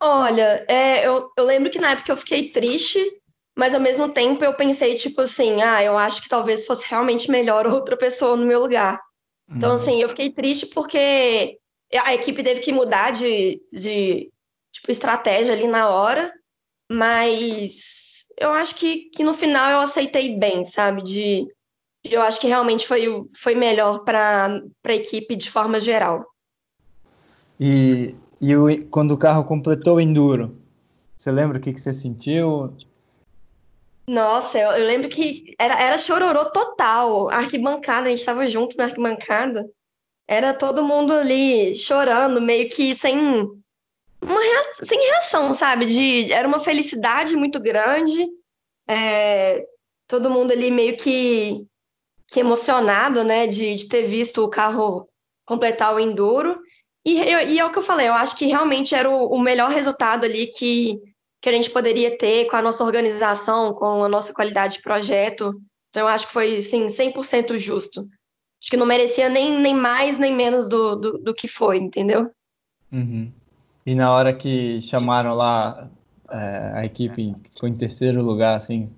Olha, é, eu, eu lembro que na época eu fiquei triste, mas ao mesmo tempo eu pensei, tipo assim, ah, eu acho que talvez fosse realmente melhor outra pessoa no meu lugar. Então, uhum. assim, eu fiquei triste porque a equipe teve que mudar de, de tipo, estratégia ali na hora. mas eu acho que, que no final eu aceitei bem, sabe? De, eu acho que realmente foi, foi melhor para a equipe de forma geral. E, e o, quando o carro completou o Enduro, você lembra o que, que você sentiu? Nossa, eu, eu lembro que era, era chororô total. A arquibancada, a gente estava junto na arquibancada. Era todo mundo ali chorando, meio que sem uma reação, sem reação, sabe? De, era uma felicidade muito grande. É, todo mundo ali meio que, que emocionado, né? De, de ter visto o carro completar o enduro. E, e é o que eu falei, eu acho que realmente era o, o melhor resultado ali que, que a gente poderia ter com a nossa organização, com a nossa qualidade de projeto. Então, eu acho que foi, sim, 100% justo. Acho que não merecia nem, nem mais nem menos do, do, do que foi, entendeu? Uhum. E na hora que chamaram lá é, a equipe ficou em terceiro lugar, assim,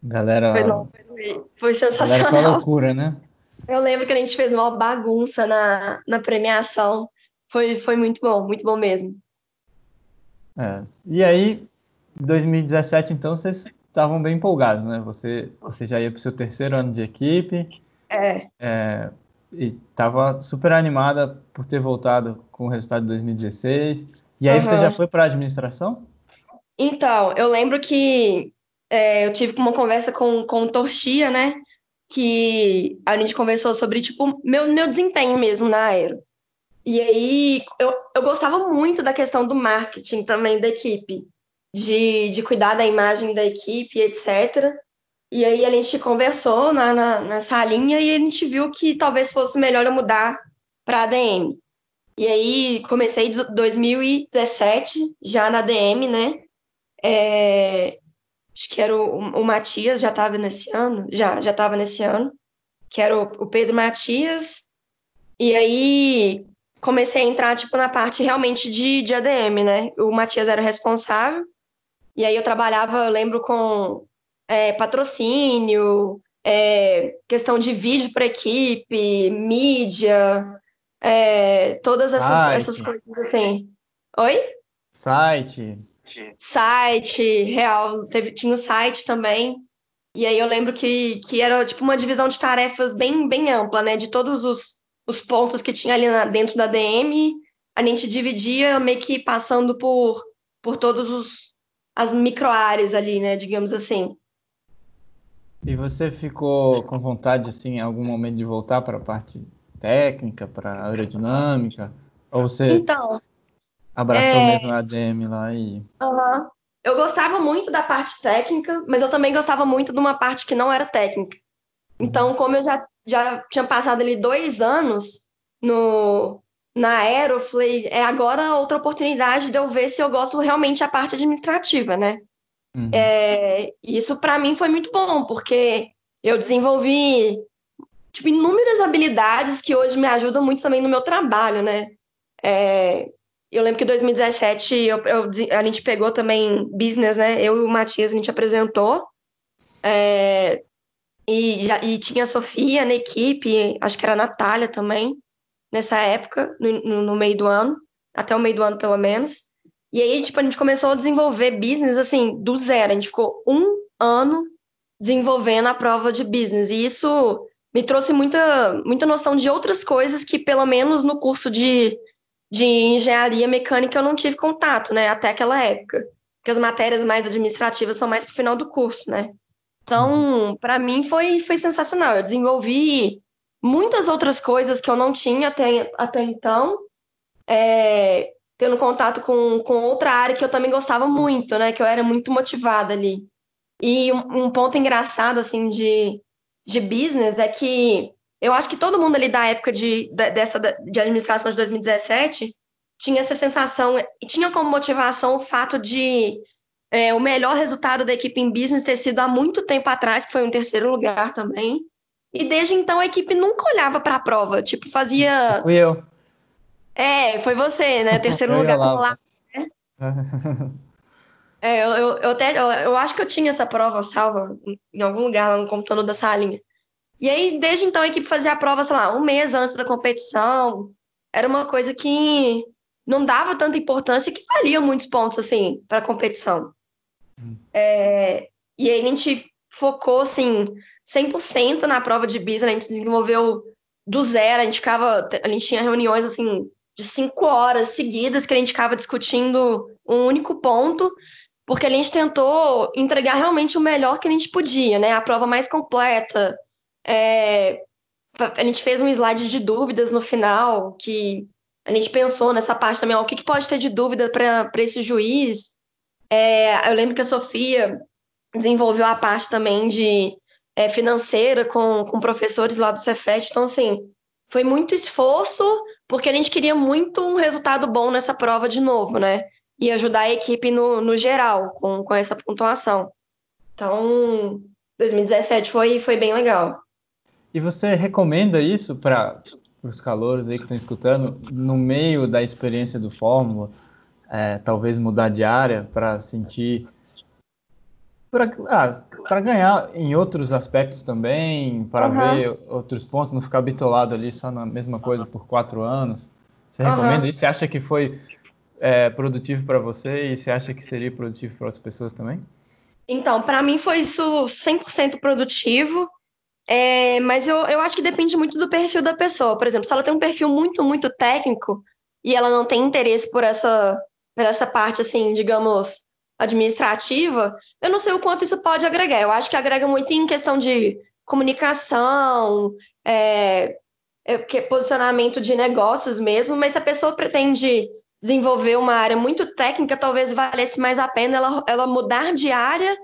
galera. Foi, foi, foi sensacional. Galera, foi loucura, né? Eu lembro que a gente fez uma bagunça na, na premiação. Foi, foi muito bom, muito bom mesmo. É. E aí, 2017, então, vocês estavam bem empolgados, né? Você, você já ia para o seu terceiro ano de equipe. É. é e estava super animada por ter voltado com o resultado de 2016. E aí uhum. você já foi para a administração? Então, eu lembro que é, eu tive uma conversa com, com o Torchia, né? Que a gente conversou sobre, tipo, meu, meu desempenho mesmo na Aero. E aí, eu, eu gostava muito da questão do marketing também da equipe, de, de cuidar da imagem da equipe, etc. E aí a gente conversou na, na, na salinha e a gente viu que talvez fosse melhor eu mudar para ADM. E aí comecei em 2017 já na ADM, né? É, acho que era o, o Matias, já estava nesse ano, já já estava nesse ano, que era o, o Pedro Matias. E aí comecei a entrar tipo na parte realmente de, de ADM, né? O Matias era responsável. E aí eu trabalhava, eu lembro com é, patrocínio, é, questão de vídeo para equipe, mídia, é, todas essas, essas coisas assim. Oi? Site. Site, real. Teve, tinha o site também. E aí eu lembro que, que era tipo uma divisão de tarefas bem, bem ampla, né? De todos os, os pontos que tinha ali na, dentro da DM, a gente dividia meio que passando por, por todos os as micro áreas ali, né? Digamos assim. E você ficou com vontade, assim, em algum momento de voltar para a parte técnica, para aerodinâmica? Ou você então, abraçou é... mesmo a ADM lá e... Uhum. Eu gostava muito da parte técnica, mas eu também gostava muito de uma parte que não era técnica. Então, uhum. como eu já, já tinha passado ali dois anos no, na Aero, eu falei, é agora outra oportunidade de eu ver se eu gosto realmente da parte administrativa, né? Uhum. É, isso para mim foi muito bom, porque eu desenvolvi tipo, inúmeras habilidades que hoje me ajudam muito também no meu trabalho, né? É, eu lembro que em 2017 eu, eu, a gente pegou também business, né? Eu e o Matias, a gente apresentou. É, e, já, e tinha a Sofia na equipe, acho que era a Natália também, nessa época, no, no meio do ano, até o meio do ano pelo menos. E aí, tipo, a gente começou a desenvolver business, assim, do zero. A gente ficou um ano desenvolvendo a prova de business. E isso me trouxe muita, muita noção de outras coisas que, pelo menos no curso de, de engenharia mecânica, eu não tive contato, né? Até aquela época. Porque as matérias mais administrativas são mais pro final do curso, né? Então, para mim foi, foi sensacional. Eu desenvolvi muitas outras coisas que eu não tinha até, até então. É, tendo contato com, com outra área que eu também gostava muito, né? Que eu era muito motivada ali. E um, um ponto engraçado, assim, de, de business é que eu acho que todo mundo ali da época de, de, dessa, de administração de 2017 tinha essa sensação, e tinha como motivação o fato de é, o melhor resultado da equipe em business ter sido há muito tempo atrás, que foi um terceiro lugar também. E desde então a equipe nunca olhava para a prova, tipo, fazia. Fui eu. É, foi você, né? Terceiro lugar lá. lá né? é, eu, eu, eu, até, eu, eu, acho que eu tinha essa prova salva em algum lugar lá no computador da salinha. E aí, desde então, a equipe fazia a prova, sei lá, um mês antes da competição. Era uma coisa que não dava tanta importância e que valia muitos pontos, assim, para a competição. Hum. É, e aí a gente focou, assim, 100% na prova de business, a gente desenvolveu do zero, a gente ficava, a gente tinha reuniões, assim, de cinco horas seguidas que a gente ficava discutindo um único ponto, porque a gente tentou entregar realmente o melhor que a gente podia, né? A prova mais completa. É... A gente fez um slide de dúvidas no final, que a gente pensou nessa parte também, ó, o que, que pode ter de dúvida para esse juiz. É... Eu lembro que a Sofia desenvolveu a parte também de é, financeira com, com professores lá do Cefet. Então, assim, foi muito esforço, porque a gente queria muito um resultado bom nessa prova de novo, né? E ajudar a equipe no, no geral com, com essa pontuação. Então, 2017 foi, foi bem legal. E você recomenda isso para os calouros aí que estão escutando, no meio da experiência do Fórmula, é, talvez mudar de área para sentir para ah, ganhar em outros aspectos também, para uhum. ver outros pontos, não ficar bitolado ali só na mesma coisa por quatro anos. Você uhum. recomenda isso? Você acha que foi é, produtivo para você e você acha que seria produtivo para outras pessoas também? Então, para mim foi isso 100% produtivo, é, mas eu, eu acho que depende muito do perfil da pessoa. Por exemplo, se ela tem um perfil muito, muito técnico e ela não tem interesse por essa, por essa parte, assim, digamos, administrativa, eu não sei o quanto isso pode agregar. Eu acho que agrega muito em questão de comunicação, é, é, posicionamento de negócios mesmo, mas se a pessoa pretende desenvolver uma área muito técnica, talvez valesse mais a pena ela, ela mudar de área,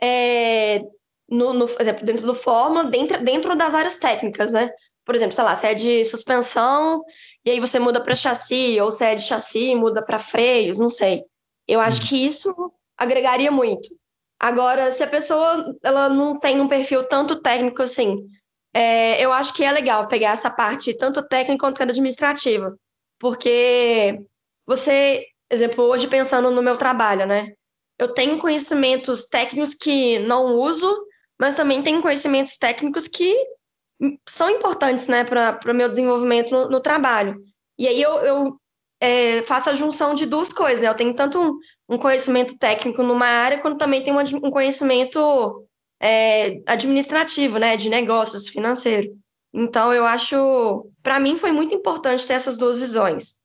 é, no, no, por exemplo, dentro do Fórmula, dentro, dentro das áreas técnicas, né? Por exemplo, sei lá, se é de suspensão, e aí você muda para chassi, ou se é de chassi, muda para freios, não sei. Eu acho hum. que isso agregaria muito. Agora, se a pessoa ela não tem um perfil tanto técnico assim, é, eu acho que é legal pegar essa parte tanto técnica quanto administrativa, porque você, exemplo, hoje pensando no meu trabalho, né? Eu tenho conhecimentos técnicos que não uso, mas também tenho conhecimentos técnicos que são importantes, né, para o meu desenvolvimento no, no, trabalho. E aí eu, eu é, faço a junção de duas coisas. Né? Eu tenho tanto um, um, conhecimento técnico numa área, quanto também um, um conhecimento é, administrativo, né? De negócios, financeiro. Então, eu acho, para mim, foi muito importante ter essas duas visões.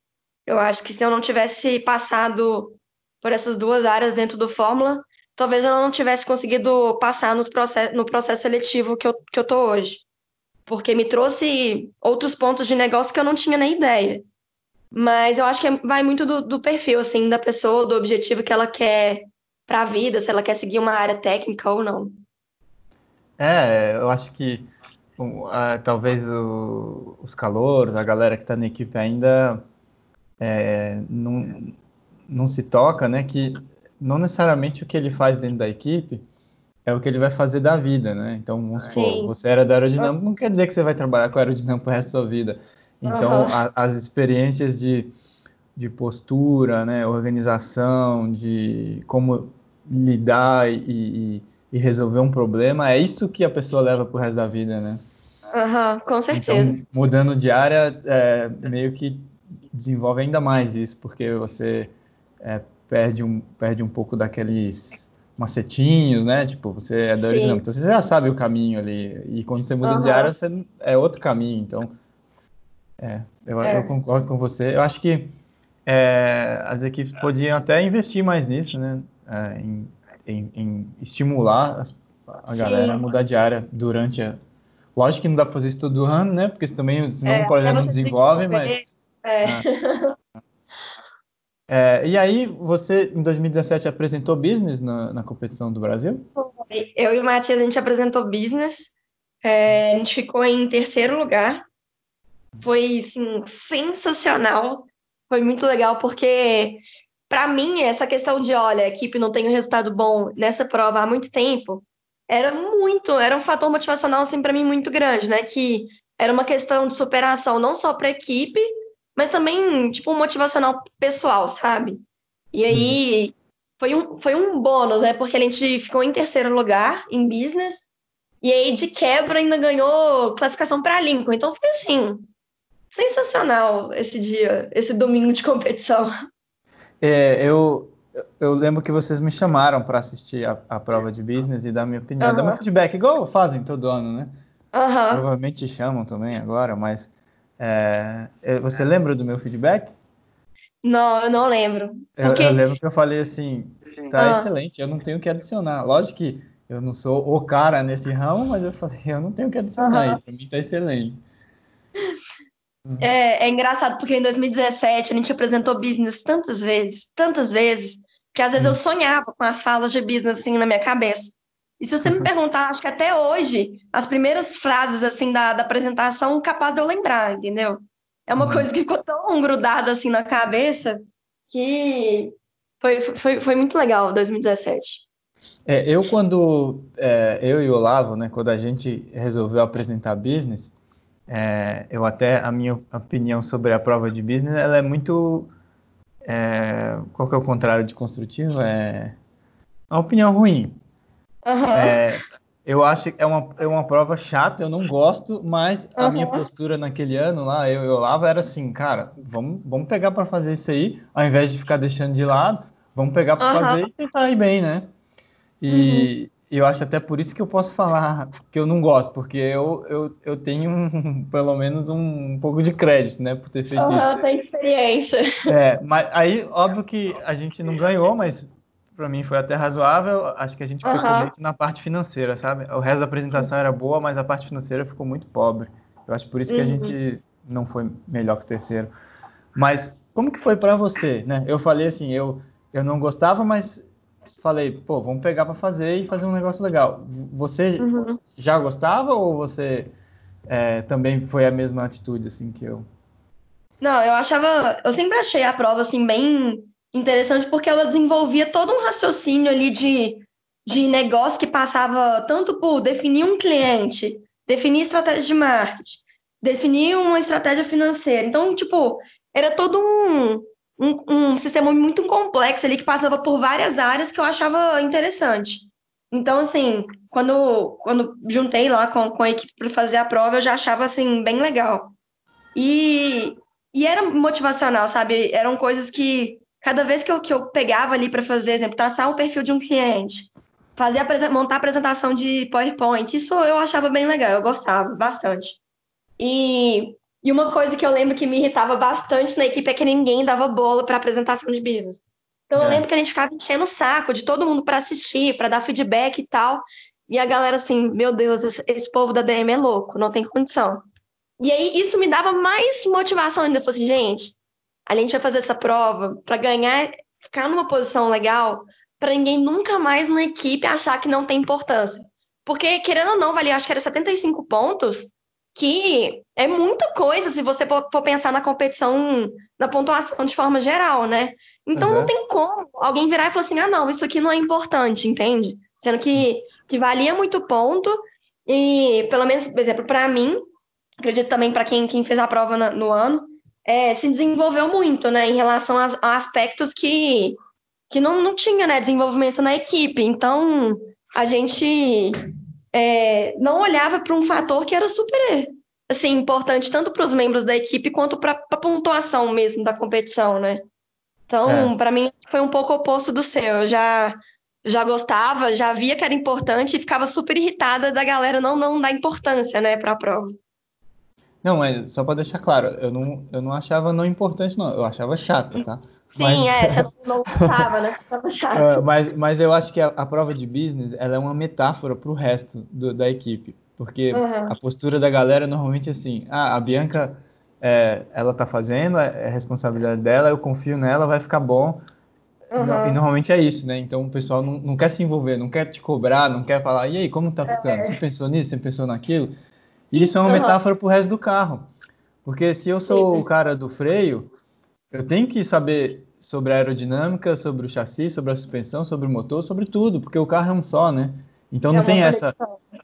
Eu acho que se eu não tivesse passado por essas duas áreas dentro do Fórmula, talvez eu não tivesse conseguido passar nos process no processo seletivo que eu, que eu tô hoje. Porque me trouxe outros pontos de negócio que eu não tinha nem ideia. Mas eu acho que vai muito do, do perfil, assim, da pessoa, do objetivo que ela quer para a vida, se ela quer seguir uma área técnica ou não. É, eu acho que uh, talvez o, os calouros, a galera que está na equipe ainda é, não, não se toca, né? Que não necessariamente o que ele faz dentro da equipe é o que ele vai fazer da vida, né? Então, vamos supor, você era da aerodinâmica, não quer dizer que você vai trabalhar com aerodinâmica pro resto da sua vida. Então, uhum. a, as experiências de, de postura, né, organização, de como lidar e, e, e, resolver um problema, é isso que a pessoa leva pro resto da vida, né? Uhum, com certeza. Então, mudando de área, é, meio que desenvolve ainda mais isso, porque você é, perde, um, perde um pouco daqueles macetinhos, né? Tipo, você é da original, então você já sabe o caminho ali. E quando você muda uhum. de área, você é outro caminho. Então, é, eu, é. eu concordo com você. Eu acho que é, as equipes podiam até investir mais nisso, né? É, em, em, em, estimular a galera a mudar de área durante a. Lógico que não dá para fazer isso todo ano, né? Porque também, senão é, o projeto não desenvolve, mas. É. É, e aí, você em 2017 apresentou business na, na competição do Brasil? Eu e o Matias, a gente apresentou business. É, a gente ficou em terceiro lugar foi assim, sensacional. Foi muito legal, porque para mim, essa questão de, olha, a equipe não tem um resultado bom nessa prova há muito tempo, era muito, era um fator motivacional, assim, para mim, muito grande, né? Que era uma questão de superação não só para a equipe, mas também, tipo, um motivacional pessoal, sabe? E aí, foi, um, foi um bônus, né? Porque a gente ficou em terceiro lugar em business, e aí, de quebra, ainda ganhou classificação para Lincoln. Então, foi assim, sensacional esse dia, esse domingo de competição. É, eu eu lembro que vocês me chamaram para assistir a, a, prova de business e dar minha opinião, uhum. dar meu feedback, igual fazem todo ano, né? Uhum. Provavelmente te chamam também agora, mas é, você lembra do meu feedback? Não, eu não lembro. Eu, eu, lembro que eu falei assim, tá uhum. excelente, eu não tenho o que adicionar. Lógico que eu não sou o cara nesse ramo, mas eu falei, eu não tenho o que adicionar, uhum. para mim tá excelente. É, é, engraçado porque em 2017 a gente apresentou business tantas vezes, tantas vezes, que às vezes eu sonhava com as falas de business assim na minha cabeça. E se você me perguntar, acho que até hoje, as primeiras frases assim da, da apresentação, capaz de eu lembrar, entendeu? É uma uhum. coisa que ficou tão grudada assim na cabeça que foi, foi, foi muito legal 2017. É, eu quando é, eu e o Olavo, né, quando a gente resolveu apresentar business, é, eu até a minha opinião sobre a prova de business, ela é muito é, qual que é o contrário de construtivo? É uma opinião ruim. Uhum. É, eu acho que é uma, é uma prova chata, eu não gosto, mas a minha postura naquele ano lá, eu e Olavo, era assim, cara, vamos, vamos pegar para fazer isso aí, ao invés de ficar deixando de lado, vamos pegar para uhum. fazer e tentar ir bem, né? E, uhum. Eu acho até por isso que eu posso falar que eu não gosto, porque eu, eu, eu tenho um, pelo menos um, um, pouco de crédito, né, por ter feito uhum, isso. tem experiência. É, mas aí, óbvio que a gente não ganhou, mas para mim foi até razoável. Acho que a gente pecou uhum. muito na parte financeira, sabe? O resto da apresentação era boa, mas a parte financeira ficou muito pobre. Eu acho por isso que a uhum. gente não foi melhor que o terceiro. Mas como que foi para você, né? Eu falei assim, eu eu não gostava, mas falei, pô, vamos pegar para fazer e fazer um negócio legal. Você uhum. já gostava ou você é, também foi a mesma atitude assim que eu? Não, eu achava, eu sempre achei a prova assim bem interessante porque ela desenvolvia todo um raciocínio ali de, de negócio que passava tanto por definir um cliente, definir estratégia de marketing, definir uma estratégia financeira. Então, tipo, era todo um, um, um, sistema muito complexo ali que passava por várias áreas que eu achava interessante. Então, assim, quando, quando juntei lá com, com a equipe para fazer a prova, eu já achava, assim, bem legal. E, e era motivacional, sabe? Eram coisas que, cada vez que eu, que eu pegava ali para fazer, exemplo, traçar o perfil de um cliente, fazer montar a apresentação de PowerPoint, isso eu achava bem legal, eu gostava bastante. E e uma coisa que eu lembro que me irritava bastante na equipe é que ninguém dava bola para apresentação de business. Então é. eu lembro que a gente ficava enchendo o saco de todo mundo para assistir, para dar feedback e tal. E a galera assim, meu Deus, esse, esse, povo da DM é louco, não tem condição. E aí isso me dava mais motivação ainda. Eu falei assim, gente, a gente vai fazer essa prova para ganhar, ficar numa posição legal, para ninguém nunca mais na equipe achar que não tem importância. Porque, querendo ou não, valia, acho que era 75 pontos que é muita coisa se você for pensar na competição, na pontuação de forma geral, né? Então uhum. não tem como alguém virar e falar assim, ah, não, isso aqui não é importante, entende? Sendo que, que valia muito ponto e, pelo menos, por exemplo, para mim, acredito também para quem, quem fez a prova na, no ano, é, se desenvolveu muito, né, em relação a, a aspectos que, que não, não tinha, né, desenvolvimento na equipe. Então, a gente é, não olhava para um fator que era super assim, importante tanto para os membros da equipe quanto para a pontuação mesmo da competição, né? Então, é. para mim, foi um pouco oposto do seu. Eu já, já gostava, já via que era importante e ficava super irritada da galera não, não dar importância né, para a prova. Não, mas só para deixar claro, eu não, eu não achava não importante, não. Eu achava chata, tá? Sim, mas... é, você não gostava, né? uh, mas, mas eu acho que a, a, prova de business ela é uma metáfora para o resto do, da equipe. Porque uhum. a postura da galera é normalmente assim, ah, a Bianca, é, ela tá fazendo, é, é responsabilidade dela, eu confio nela, vai ficar bom. Uhum. E normalmente é isso, né? Então o pessoal não, não, quer se envolver, não quer te cobrar, não quer falar, e aí, como tá ficando? É. Você pensou nisso, você pensou naquilo? E isso é uma uhum. metáfora pro resto do carro. Porque se eu sou o cara do freio, eu tenho que saber sobre a aerodinâmica, sobre o chassi, sobre a suspensão, sobre o motor, sobre tudo, porque o carro é um só, né? Então não é tem essa.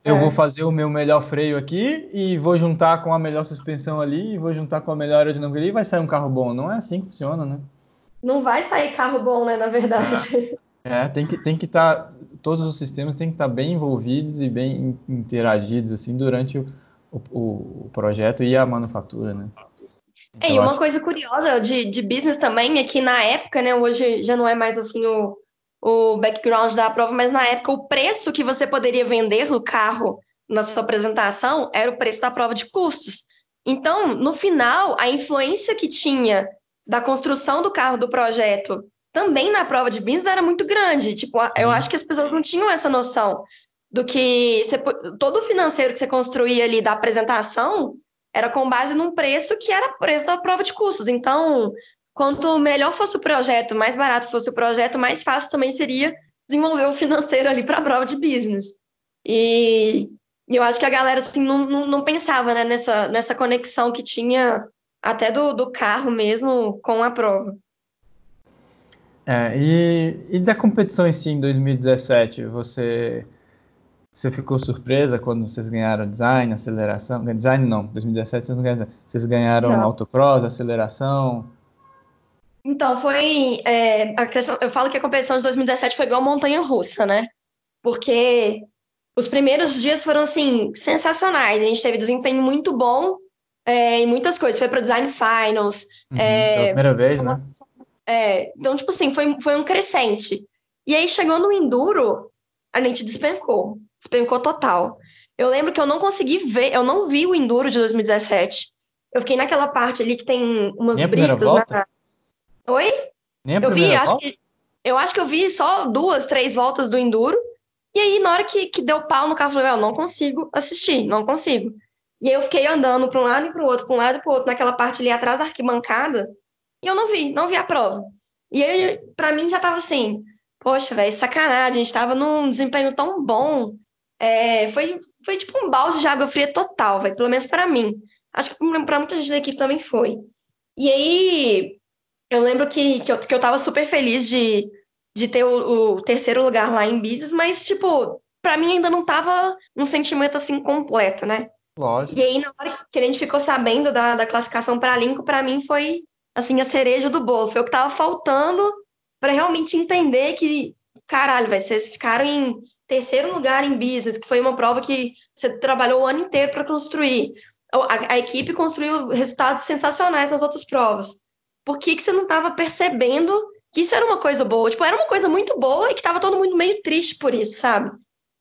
Eu é. vou fazer o meu melhor freio aqui e vou juntar com a melhor suspensão ali e vou juntar com a melhor aerodinâmica ali e vai sair um carro bom. Não é assim que funciona, né? Não vai sair carro bom, né? Na verdade. É, é tem que tem que estar. Tá, todos os sistemas têm que estar tá bem envolvidos e bem interagidos assim durante o, o, o projeto e a manufatura, né? É, Então, e uma acho... coisa curiosa de, de business também é que na época, né, hoje já não é mais assim o, o background da prova, mas na época o preço que você poderia vender no carro na sua apresentação era o preço da prova de custos. Então, no final, a influência que tinha da construção do carro do projeto também na prova de business era muito grande. Tipo, eu acho que as pessoas não tinham essa noção do que você, todo o financeiro que você construía ali da apresentação era com base num preço que era preço da prova de custos. Então, quanto melhor fosse o projeto, mais barato fosse o projeto, mais fácil também seria desenvolver o financeiro ali para a prova de business. E eu acho que a galera assim, não, não, não pensava né, nessa, nessa conexão que tinha até do, do carro mesmo com a prova. É, e, e da competição em si em 2017, você você ficou surpresa quando vocês ganharam design, aceleração? Design não, 2017 vocês não ganharam. Vocês ganharam não. autocross, aceleração? Então, foi. É, a questão, eu falo que a competição de 2017 foi igual montanha russa, né? Porque os primeiros dias foram, assim, sensacionais. A gente teve desempenho muito bom é, em muitas coisas. Foi para o Design Finals. Uhum, é, primeira vez, né? É, então, tipo assim, foi, foi um crescente. E aí, chegou no Enduro, a gente despencou despencou total. Eu lembro que eu não consegui ver, eu não vi o Enduro de 2017. Eu fiquei naquela parte ali que tem umas Nem brigas. volta? Na... Oi? Nem a eu vi, acho que. Eu acho que eu vi só duas, três voltas do Enduro. E aí, na hora que, que deu pau no carro, eu falei, eu não consigo assistir, não consigo. E aí eu fiquei andando para um lado e para o outro, para um lado e para o outro, naquela parte ali atrás da arquibancada, e eu não vi, não vi a prova. E aí, para mim, já tava assim, poxa, velho, sacanagem, a gente tava num desempenho tão bom, é, foi, foi tipo um balde de água fria total, vai, pelo menos para mim. Acho que para muita gente da equipe também foi. E aí, eu lembro que, que, eu, que eu tava super feliz de, de ter o, o terceiro lugar lá em Business, mas, tipo, para mim ainda não tava um sentimento assim completo, né? Lógico. E aí, na hora que a gente ficou sabendo da, da classificação para Lincoln, para mim foi assim a cereja do bolo. Foi o que tava faltando para realmente entender que, caralho, vai ser esse cara em terceiro lugar em business, que foi uma prova que você trabalhou o ano inteiro para construir. A, a, equipe construiu resultados sensacionais nas outras provas. Por que, que você não estava percebendo que isso era uma coisa boa? Tipo, era uma coisa muito boa e que estava todo mundo meio triste por isso, sabe?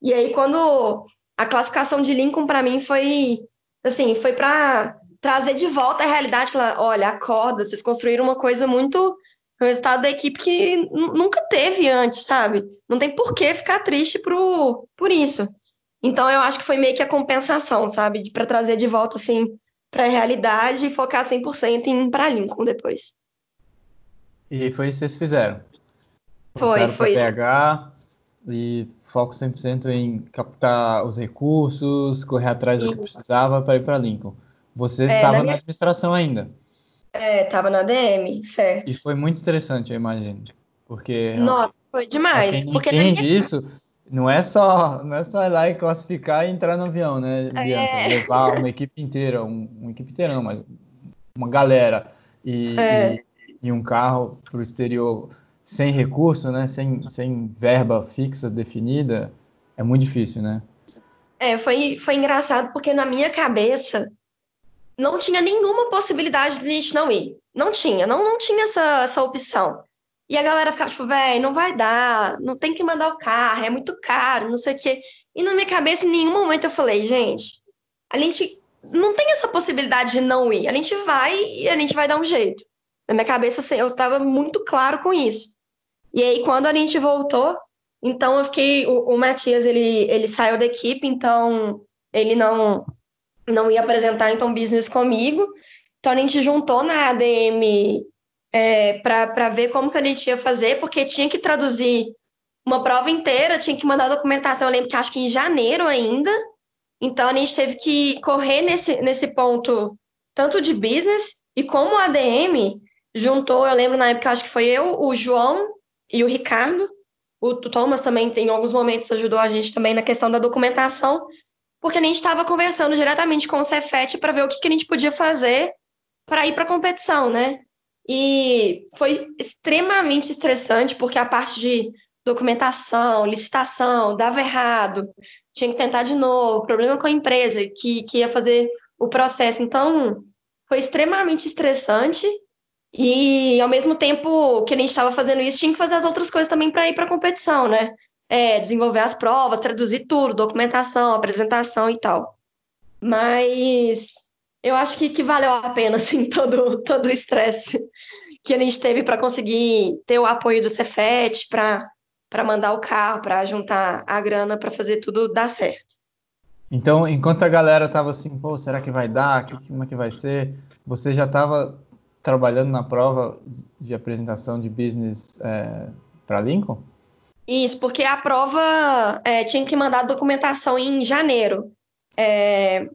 E aí, quando a classificação de Lincoln, para mim, foi assim, foi para trazer de volta a realidade, falar, olha, acorda, vocês construíram uma coisa muito o resultado da equipe que nunca teve antes, sabe? Não tem por que ficar triste por, por isso. Então eu acho que foi meio que a compensação, sabe? Para trazer de volta, assim, para a realidade e focar 100% em para Lincoln depois. E foi isso que vocês fizeram? Foi, foi. PH e foco 100% em captar os recursos, correr atrás do que precisava para ir para Lincoln. Você estava é, na, minha... na administração ainda. É, tava na DM, certo. E foi muito interessante, eu imagino. Porque. Nossa, foi demais. Quem porque entende minha... isso, não é só não é só ir lá e classificar e entrar no avião, né, Bianca? É. Levar uma equipe inteira, um, uma equipe inteira não, mas uma galera e, é. e, e um carro para o exterior sem recurso, né, sem, sem verba fixa definida, é muito difícil, né? É, foi, foi engraçado porque na minha cabeça não tinha nenhuma possibilidade de a gente não ir. Não tinha, não, não tinha essa, essa opção. E a galera ficava tipo, velho, não vai dar, não tem que mandar o carro, é muito caro, não sei o quê. E na minha cabeça, em nenhum momento eu falei, gente, a gente não tem essa possibilidade de não ir. A gente vai e a gente vai dar um jeito. Na minha cabeça, assim, eu estava muito claro com isso. E aí, quando a gente voltou, então eu fiquei. O, o Matias, ele, ele saiu da equipe, então ele não não ia apresentar então business comigo. Então a gente juntou na ADM é, para ver como que a gente ia fazer, porque tinha que traduzir uma prova inteira, tinha que mandar documentação, eu lembro que acho que em janeiro ainda. Então a gente teve que correr nesse, nesse ponto, tanto de business, e como a ADM juntou, eu lembro na época, acho que foi eu, o João e o Ricardo. O Thomas também, em alguns momentos, ajudou a gente também na questão da documentação porque a gente estava conversando diretamente com o Cefet para ver o que, que a gente podia fazer para ir para a competição, né? E foi extremamente estressante, porque a parte de documentação, licitação, dava errado, tinha que tentar de novo, problema com a empresa que, que ia fazer o processo. Então, foi extremamente estressante e ao mesmo tempo que a gente estava fazendo isso, tinha que fazer as outras coisas também para ir para a competição, né? É, desenvolver as provas, traduzir tudo, documentação, apresentação e tal. Mas eu acho que, que valeu a pena, assim, todo, todo o estresse que a gente teve para conseguir ter o apoio do Cefet, para mandar o carro, para juntar a grana para fazer tudo dar certo. Então, enquanto a galera tava assim, pô, será que vai dar? Como é que vai ser? Você já estava trabalhando na prova de apresentação de business é, para Lincoln? Isso, porque a prova é, tinha que mandar documentação em janeiro. É,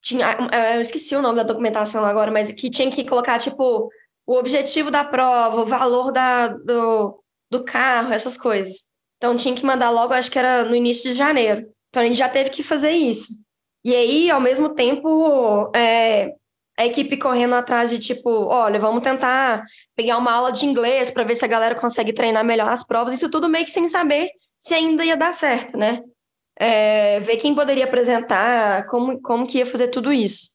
tinha, é, eu esqueci o nome da documentação agora, mas que tinha que colocar, tipo, o objetivo da prova, o valor da, do, do carro, essas coisas. Então tinha que mandar logo, acho que era no início de janeiro. Então a gente já teve que fazer isso. E aí, ao mesmo tempo, é, a equipe correndo atrás de tipo, olha, vamos tentar pegar uma aula de inglês para ver se a galera consegue treinar melhor as provas. Isso tudo meio que sem saber se ainda ia dar certo, né? É, ver quem poderia apresentar, como, como que ia fazer tudo isso.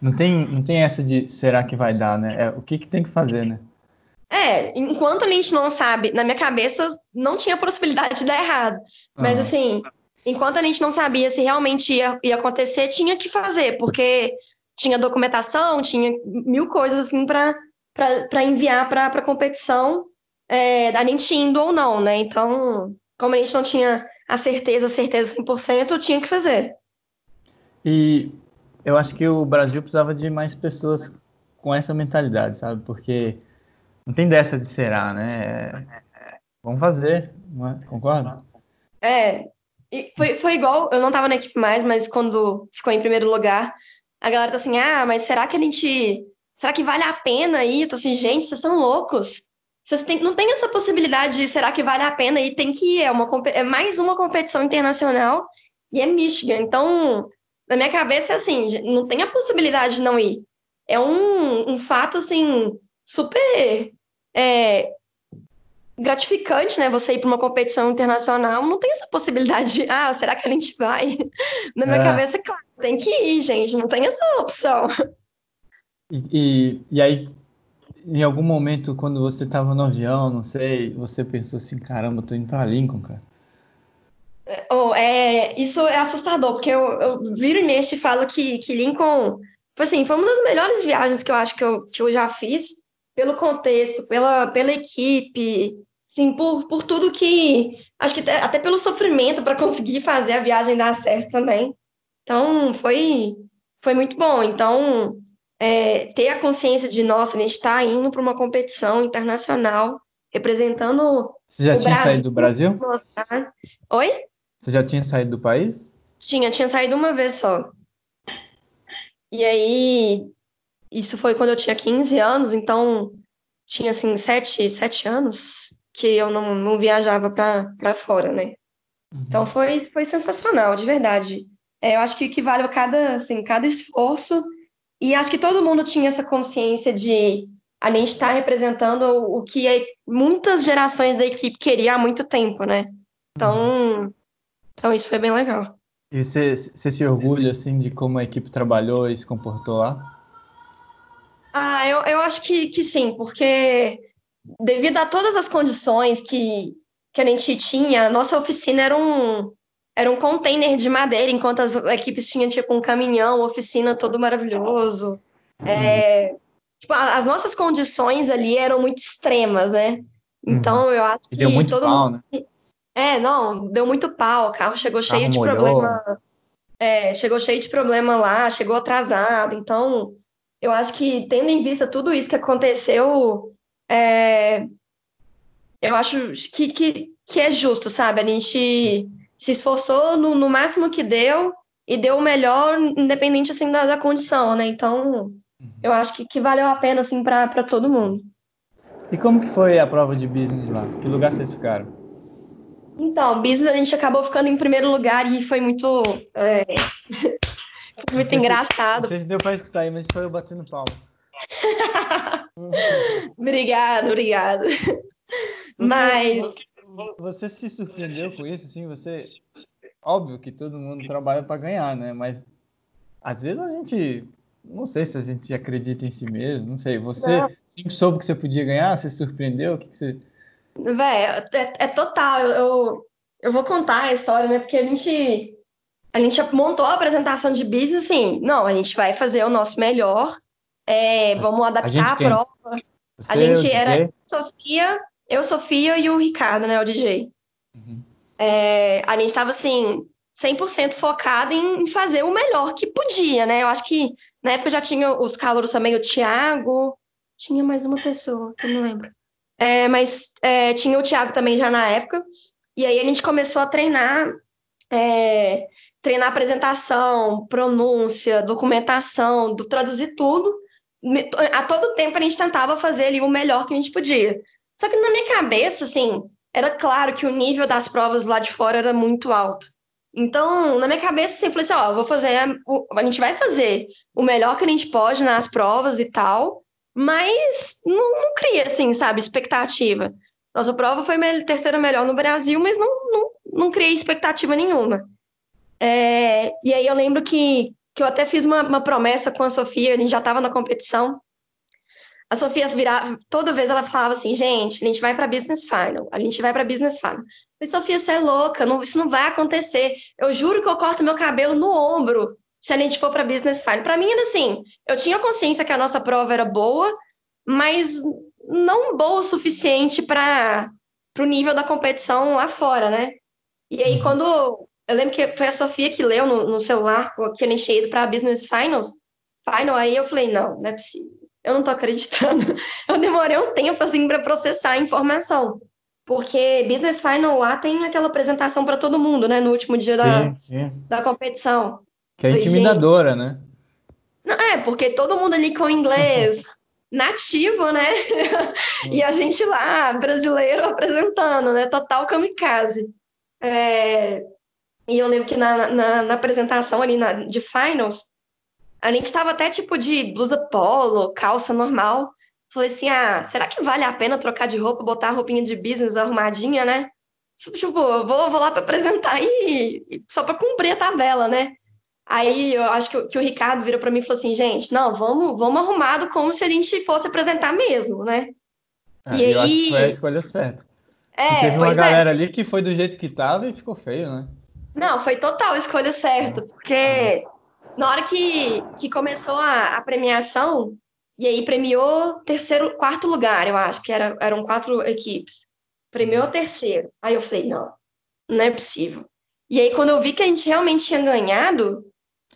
Não tem, não tem essa de será que vai dar, né? É, o que, que tem que fazer, né? É, enquanto a gente não sabe, na minha cabeça não tinha possibilidade de dar errado. Mas uhum. assim, enquanto a gente não sabia se realmente ia, ia acontecer, tinha que fazer, porque tinha documentação, tinha mil coisas assim para enviar para a competição, é, a gente indo ou não, né? Então, como a gente não tinha a certeza, certeza 100%, tinha que fazer. E eu acho que o Brasil precisava de mais pessoas com essa mentalidade, sabe? Porque não tem dessa de será, né? Vamos fazer, é? concorda? É, foi, foi igual, eu não estava na equipe mais, mas quando ficou em primeiro lugar, a galera tá assim, ah, mas será que a gente. Será que vale a pena ir? Eu tô assim, gente, vocês são loucos. Vocês têm, não tem essa possibilidade de será que vale a pena e tem que ir. É, uma, é mais uma competição internacional e é Michigan. Então, na minha cabeça é assim, não tem a possibilidade de não ir. É um, um fato, assim, super é, gratificante, né? Você ir para uma competição internacional, não tem essa possibilidade de, ah, será que a gente vai? Na minha é. cabeça, claro, tem que ir, gente, não tem essa opção. E, e, e aí, em algum momento, quando você estava no avião, não sei, você pensou assim, caramba, tô indo para Lincoln, cara. Oh, é, isso é assustador, porque eu, eu viro e mexo e falo que, que Lincoln, tipo assim, foi uma das melhores viagens que eu acho que eu, que eu já fiz, pelo contexto, pela, pela equipe, sim, por, por tudo que. Acho que até, até pelo sofrimento para conseguir fazer a viagem dar certo também. Então, foi, foi muito bom. Então, é, ter a consciência de, nossa, a gente está indo para uma competição internacional, representando. Você já tinha Brasil. saído do Brasil? Oi? Você já tinha saído do país? Tinha, tinha saído uma vez só. E aí, isso foi quando eu tinha 15 anos, então tinha assim, 7, 7 anos que eu não, não viajava para fora, né? Uhum. Então foi, foi sensacional, de verdade. É, eu acho que, que vale cada, assim, cada esforço e acho que todo mundo tinha essa consciência de a gente estar tá representando o, o que é, muitas gerações da equipe queria há muito tempo, né? Então, uhum. então isso foi bem legal. E você, você se orgulha assim de como a equipe trabalhou e se comportou lá? Ah, eu, eu acho que, que sim, porque devido a todas as condições que, que a gente tinha, nossa oficina era um, era um container de madeira, enquanto as equipes tinham tipo um caminhão, oficina todo maravilhoso. É, tipo, as nossas condições ali eram muito extremas, né? Então uhum. eu acho que e deu muito todo pau, mundo... né? É, não, deu muito pau, o carro chegou cheio carro de molhou. problema. É, chegou cheio de problema lá, chegou atrasado. Então, eu acho que tendo em vista tudo isso que aconteceu, é, eu acho que, que, que é justo, sabe? A gente se esforçou no, no máximo que deu e deu o melhor, independente assim da, da condição, né? Então, uhum. eu acho que, que valeu a pena assim para todo mundo. E como que foi a prova de business lá? Que lugar vocês ficaram? Então, business a gente acabou ficando em primeiro lugar e foi muito é... foi muito engraçado. não sei se deu para escutar aí, mas só eu batendo palma. obrigada, obrigada. Mas. Você se surpreendeu com isso, assim? Você. Óbvio que todo mundo trabalha para ganhar, né? Mas às vezes a gente não sei se a gente acredita em si mesmo, não sei. Você não. sempre soube que você podia ganhar? Você se surpreendeu? O que, que você. Véi, é, é, total. Eu, eu, eu, vou contar a história, né? Porque a gente, a gente montou a apresentação de business assim. Não, a gente vai fazer o nosso melhor. É, vamos adaptar a, a prova. Você, a gente era Sofia, eu, Sofia e o Ricardo, né? O DJ. Uhum. É, a gente estava assim, 100% focada em fazer o melhor que podia, né? Eu acho que na época já tinha os calouros também, o Thiago, tinha mais uma pessoa, que eu não lembro. É, mas é, tinha o Thiago também já na época, e aí a gente começou a treinar, é, treinar apresentação, pronúncia, documentação, do, traduzir tudo. A todo tempo a gente tentava fazer ali o melhor que a gente podia. Só que na minha cabeça, assim, era claro que o nível das provas lá de fora era muito alto. Então, na minha cabeça, sempre assim, ó, vou fazer, a, a gente vai fazer o melhor que a gente pode nas provas e tal, mas não, não cria, assim, sabe, expectativa. Nossa prova foi a terceira melhor no Brasil, mas não, não, não criei expectativa nenhuma. É, e aí eu lembro que, que eu até fiz uma, uma promessa com a Sofia, a gente já estava na competição, a Sofia virava, toda vez ela falava assim, gente, a gente vai para Business Final, a gente vai para Business Final. Falei, Sofia, você é louca, não, isso não vai acontecer. Eu juro que eu corto meu cabelo no ombro se a gente for para Business Final. Para mim era assim, eu tinha consciência que a nossa prova era boa, mas não boa o suficiente para o nível da competição lá fora, né? E aí uhum. quando eu lembro que foi a Sofia que leu no, no celular que a gente tinha ido para Business Finals, Final, aí eu falei, não, não é possível eu não tô acreditando. Eu demorei um tempo assim para processar a informação. Porque Business Final lá tem aquela apresentação para todo mundo, né? No último dia da, sim. da competição. Que é intimidadora, né? Não, é, porque todo mundo ali com inglês nativo, né? e a gente lá, brasileiro, apresentando, né? Total kamikaze. É... E eu lembro que na, na, na apresentação ali na, de finals, a gente tava até tipo de blusa polo, calça normal. Falei assim: ah, será que vale a pena trocar de roupa, botar a roupinha de business arrumadinha, né? Tipo, vou, vou lá para apresentar e, e só para cumprir a tabela, né? Aí eu acho que, que o Ricardo virou para mim e falou assim: gente, não, vamos, vamos arrumado como se a gente fosse apresentar mesmo, né? Ah, e eu aí... acho que foi a escolha certa. É, teve uma é. galera é. ali que foi do jeito que tava e ficou feio, né? Não, foi total escolha certa, porque na hora que, que começou a, a premiação, e aí premiou terceiro, quarto lugar, eu acho, que era, eram quatro equipes. Premiou o terceiro. Aí eu falei, não, não é possível. E aí, quando eu vi que a gente realmente tinha ganhado,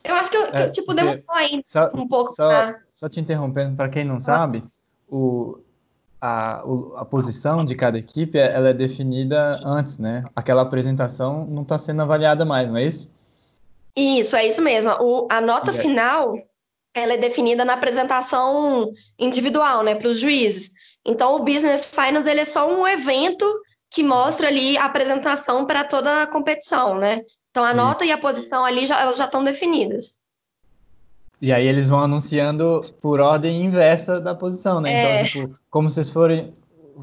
eu acho que eu, é, tipo, demorou ainda só, um pouco só, pra... Só te interrompendo, para quem não ah. sabe, o, a, a posição de cada equipe, ela é definida antes, né? Aquela apresentação não está sendo avaliada mais, não é isso? Isso, é isso mesmo. O, a nota yeah. final ela é definida na apresentação individual, né, para os juízes. Então, o Business Finals ele é só um evento que mostra ali a apresentação para toda a competição, né? Então, a Isso. nota e a posição ali já, elas já estão definidas. E aí eles vão anunciando por ordem inversa da posição, né? Então, é... Então, tipo, como vocês forem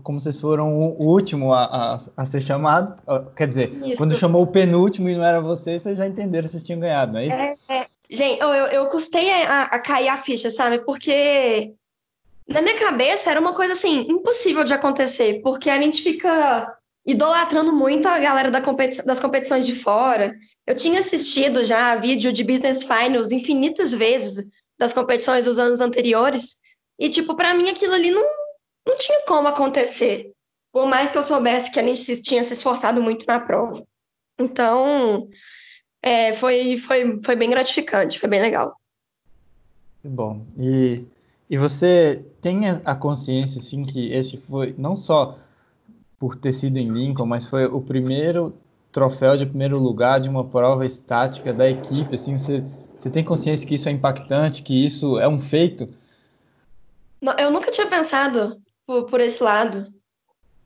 como vocês foram o último a, a, a ser chamado. Quer dizer, isso. quando chamou o penúltimo e não era você, vocês já entenderam que vocês tinham ganhado, não é isso? É, é. Gente, eu, eu custei a, a cair a ficha, sabe? Porque na minha cabeça era uma coisa assim, impossível de acontecer, porque a gente fica idolatrando muito a galera da competi das competições de fora. Eu tinha assistido já vídeo de Business Finals infinitas vezes das competições dos anos anteriores, e tipo, para mim aquilo ali não, não tinha como acontecer. Por mais que eu soubesse que a gente tinha se esforçado muito na prova. Então, é, foi, foi, foi bem gratificante, foi bem legal. Bom, e, e você tem a consciência, assim, que esse foi, não só por ter sido em Lincoln, mas foi o primeiro troféu de primeiro lugar de uma prova estática da equipe, assim, você, você tem consciência que isso é impactante, que isso é um feito? Eu nunca tinha pensado por, por esse lado.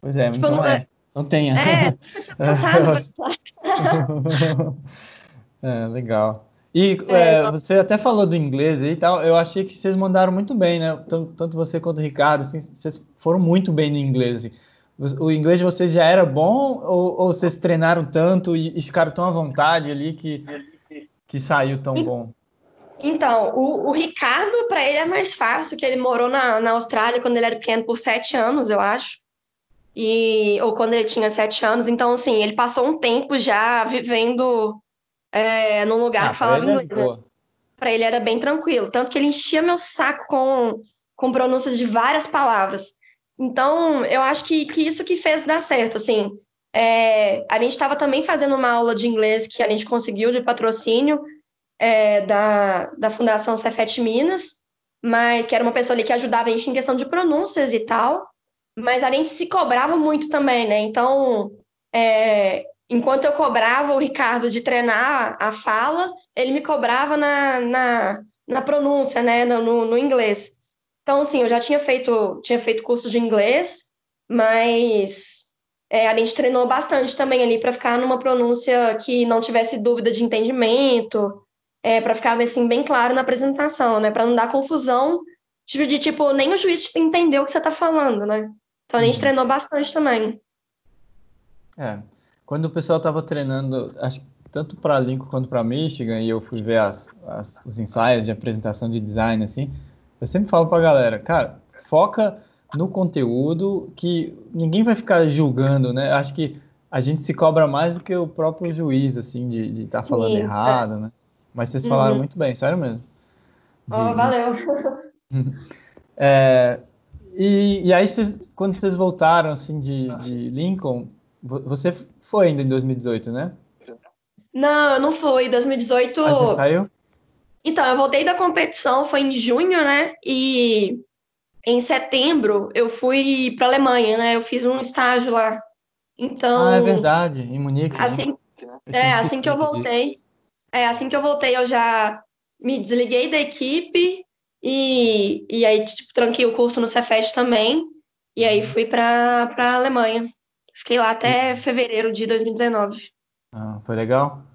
Pois é, tipo, então não, é. Não tenha. É, nunca tinha pensado por esse lado. é, legal. E é, é, você até falou do inglês e tal, eu achei que vocês mandaram muito bem, né? Tanto, tanto você quanto o Ricardo, assim, vocês foram muito bem no inglês. Assim. O inglês de vocês já era bom ou, ou vocês treinaram tanto e, e, ficaram tão à vontade ali que, que saiu tão bom? Então, o, o Ricardo, para ele é mais fácil, que ele morou na, na Austrália quando ele era pequeno por sete anos, eu acho. E, ou quando ele tinha sete anos. Então, assim, ele passou um tempo já vivendo é, num lugar Ah, que falava é inglês. né? Para ele era bem tranquilo. Tanto que ele enchia meu saco com, com pronúncias de várias palavras. Então, eu acho que, que isso que fez dar certo, assim. É, a gente estava também fazendo uma aula de inglês que a gente conseguiu de patrocínio é, da, da Fundação Cefet Minas, mas que era uma pessoa ali que ajudava a gente em questão de pronúncias e tal, mas a gente se cobrava muito também, né? Então, é, enquanto eu cobrava o Ricardo de treinar a fala, ele me cobrava na, na, na pronúncia, né? No, no, no inglês. Então, assim, eu já tinha feito, tinha feito curso de inglês, mas é, a gente treinou bastante também ali para ficar numa pronúncia que não tivesse dúvida de entendimento, é, para ficar assim bem claro na apresentação, né? Para não dar confusão de, de, tipo nem o juiz entendeu o que você está falando, né? Então a gente Uhum. treinou bastante também. É. Quando o pessoal tava treinando, acho que tanto para Lincoln quanto para Michigan, e eu fui ver as, as- os ensaios de apresentação de design, assim, eu sempre falo pra galera, cara, foca no conteúdo que ninguém vai ficar julgando, né? Acho que a gente se cobra mais do que o próprio juiz, assim, de estar falando Sim, é. errado, né? Mas vocês falaram Uhum. muito bem, sério mesmo. De, valeu. é, e, e aí, vocês, quando vocês voltaram, assim, de, de Lincoln, vo- você foi ainda em 2018, né? Não, eu não fui. 2018. Aí você saiu? Então, eu voltei da competição, foi em junho, né? E em setembro eu fui para Alemanha, né? Eu fiz um estágio lá. Ah, é Então, verdade, em Munique, né? assim, tinha é, assim que eu esquecido disso. voltei, é, assim que eu voltei, eu já me desliguei da equipe e, e aí, tipo, tranquei o curso no Cefet também. E aí Uhum. fui para para Alemanha. Fiquei lá E- até fevereiro de 2019. ah, foi legal?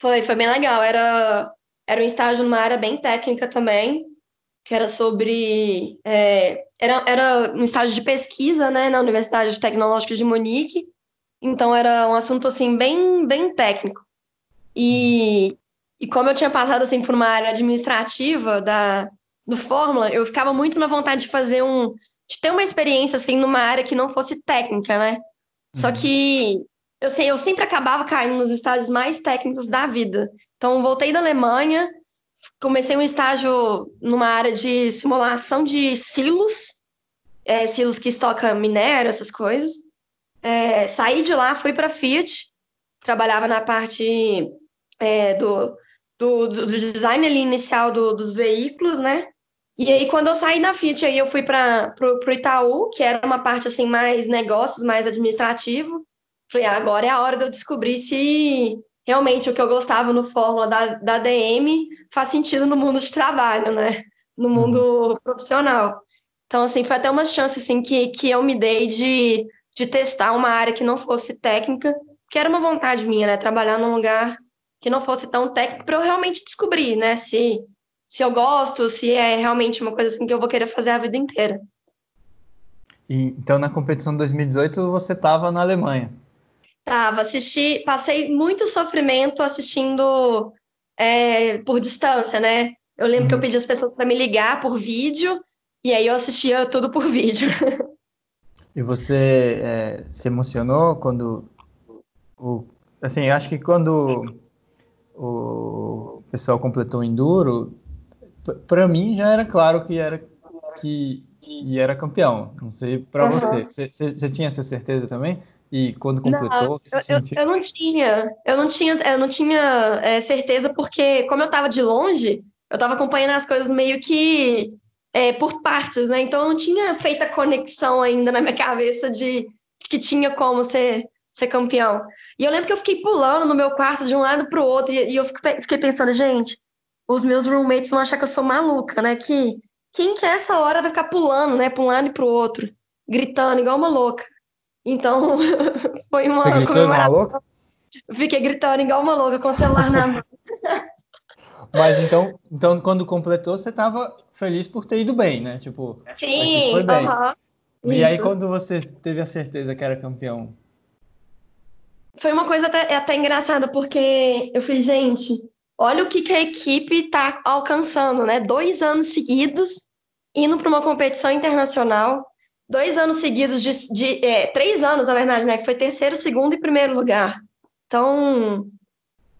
Foi, foi bem legal. Era, era um estágio numa área bem técnica também, que era sobre. é, era, era um estágio de pesquisa, né, na Universidade Tecnológica de Munique. Então era um assunto assim bem, bem técnico. E, e como eu tinha passado assim por uma área administrativa da, do Fórmula, eu ficava muito na vontade de fazer um, de ter uma experiência assim numa área que não fosse técnica, né? Só Uhum. que eu sei, eu sempre acabava caindo nos estágios mais técnicos da vida. Então, voltei da Alemanha, comecei um estágio numa área de simulação de silos, é, silos que estoca minério, essas coisas. É, saí de lá, fui para Fiat, trabalhava na parte é, do, do, do design ali inicial do- dos veículos, né? E aí, quando eu saí da Fiat, aí eu fui para o Itaú, que era uma parte assim mais negócios, mais administrativo. Falei, ah, agora é a hora de eu descobrir se realmente o que eu gostava no Fórmula da, da DM faz sentido no mundo de trabalho, né? No mundo profissional. Então, assim, foi até uma chance assim, que, que eu me dei de, de testar uma área que não fosse técnica, que era uma vontade minha, né? Trabalhar num lugar que não fosse tão técnico para eu realmente descobrir, né? Se, se eu gosto, se é realmente uma coisa assim que eu vou querer fazer a vida inteira. E, então, na competição de 2018, você estava na Alemanha. Tava, assisti, passei muito sofrimento assistindo é, por distância, né? Eu lembro que eu Uhum. pedi as pessoas para me ligar por vídeo, e aí eu assistia tudo por vídeo. E você é, se emocionou quando o, assim, eu acho que quando o pessoal completou o Enduro, p- pra mim já era claro que era que, que era campeão. Não sei. Aham. Você você- você tinha essa certeza também? E quando Não, completou, o você eu, eu, sentiu? eu não tinha, eu não tinha, eu não tinha é, certeza porque como eu tava de longe, eu tava acompanhando as coisas meio que é, por partes, né? Então eu não tinha feito a conexão ainda na minha cabeça de, que tinha como ser, ser campeão. E eu lembro que eu fiquei pulando no meu quarto de um lado pro outro e, e eu fiquei, fiquei pensando, gente, os meus roommates vão achar que eu sou maluca, né? Que quem que é essa hora vai ficar pulando, né, pra um lado e pro outro, gritando igual uma louca. Então, foi Você uma gritou igual uma comemoração. louca? Fiquei gritando igual uma louca com o celular na mão. Mas então, então quando completou, você estava feliz por ter ido bem, né? Tipo, equipe foi Sim, bem. aham, E aí, isso. quando você teve a certeza que era campeão? Foi uma coisa até, até engraçada, porque eu falei, gente, olha o que, que a equipe está alcançando, né? Dois anos seguidos indo para uma competição internacional, dois anos seguidos de, de é, três anos, na verdade, né? Que foi terceiro, segundo e primeiro lugar. Então,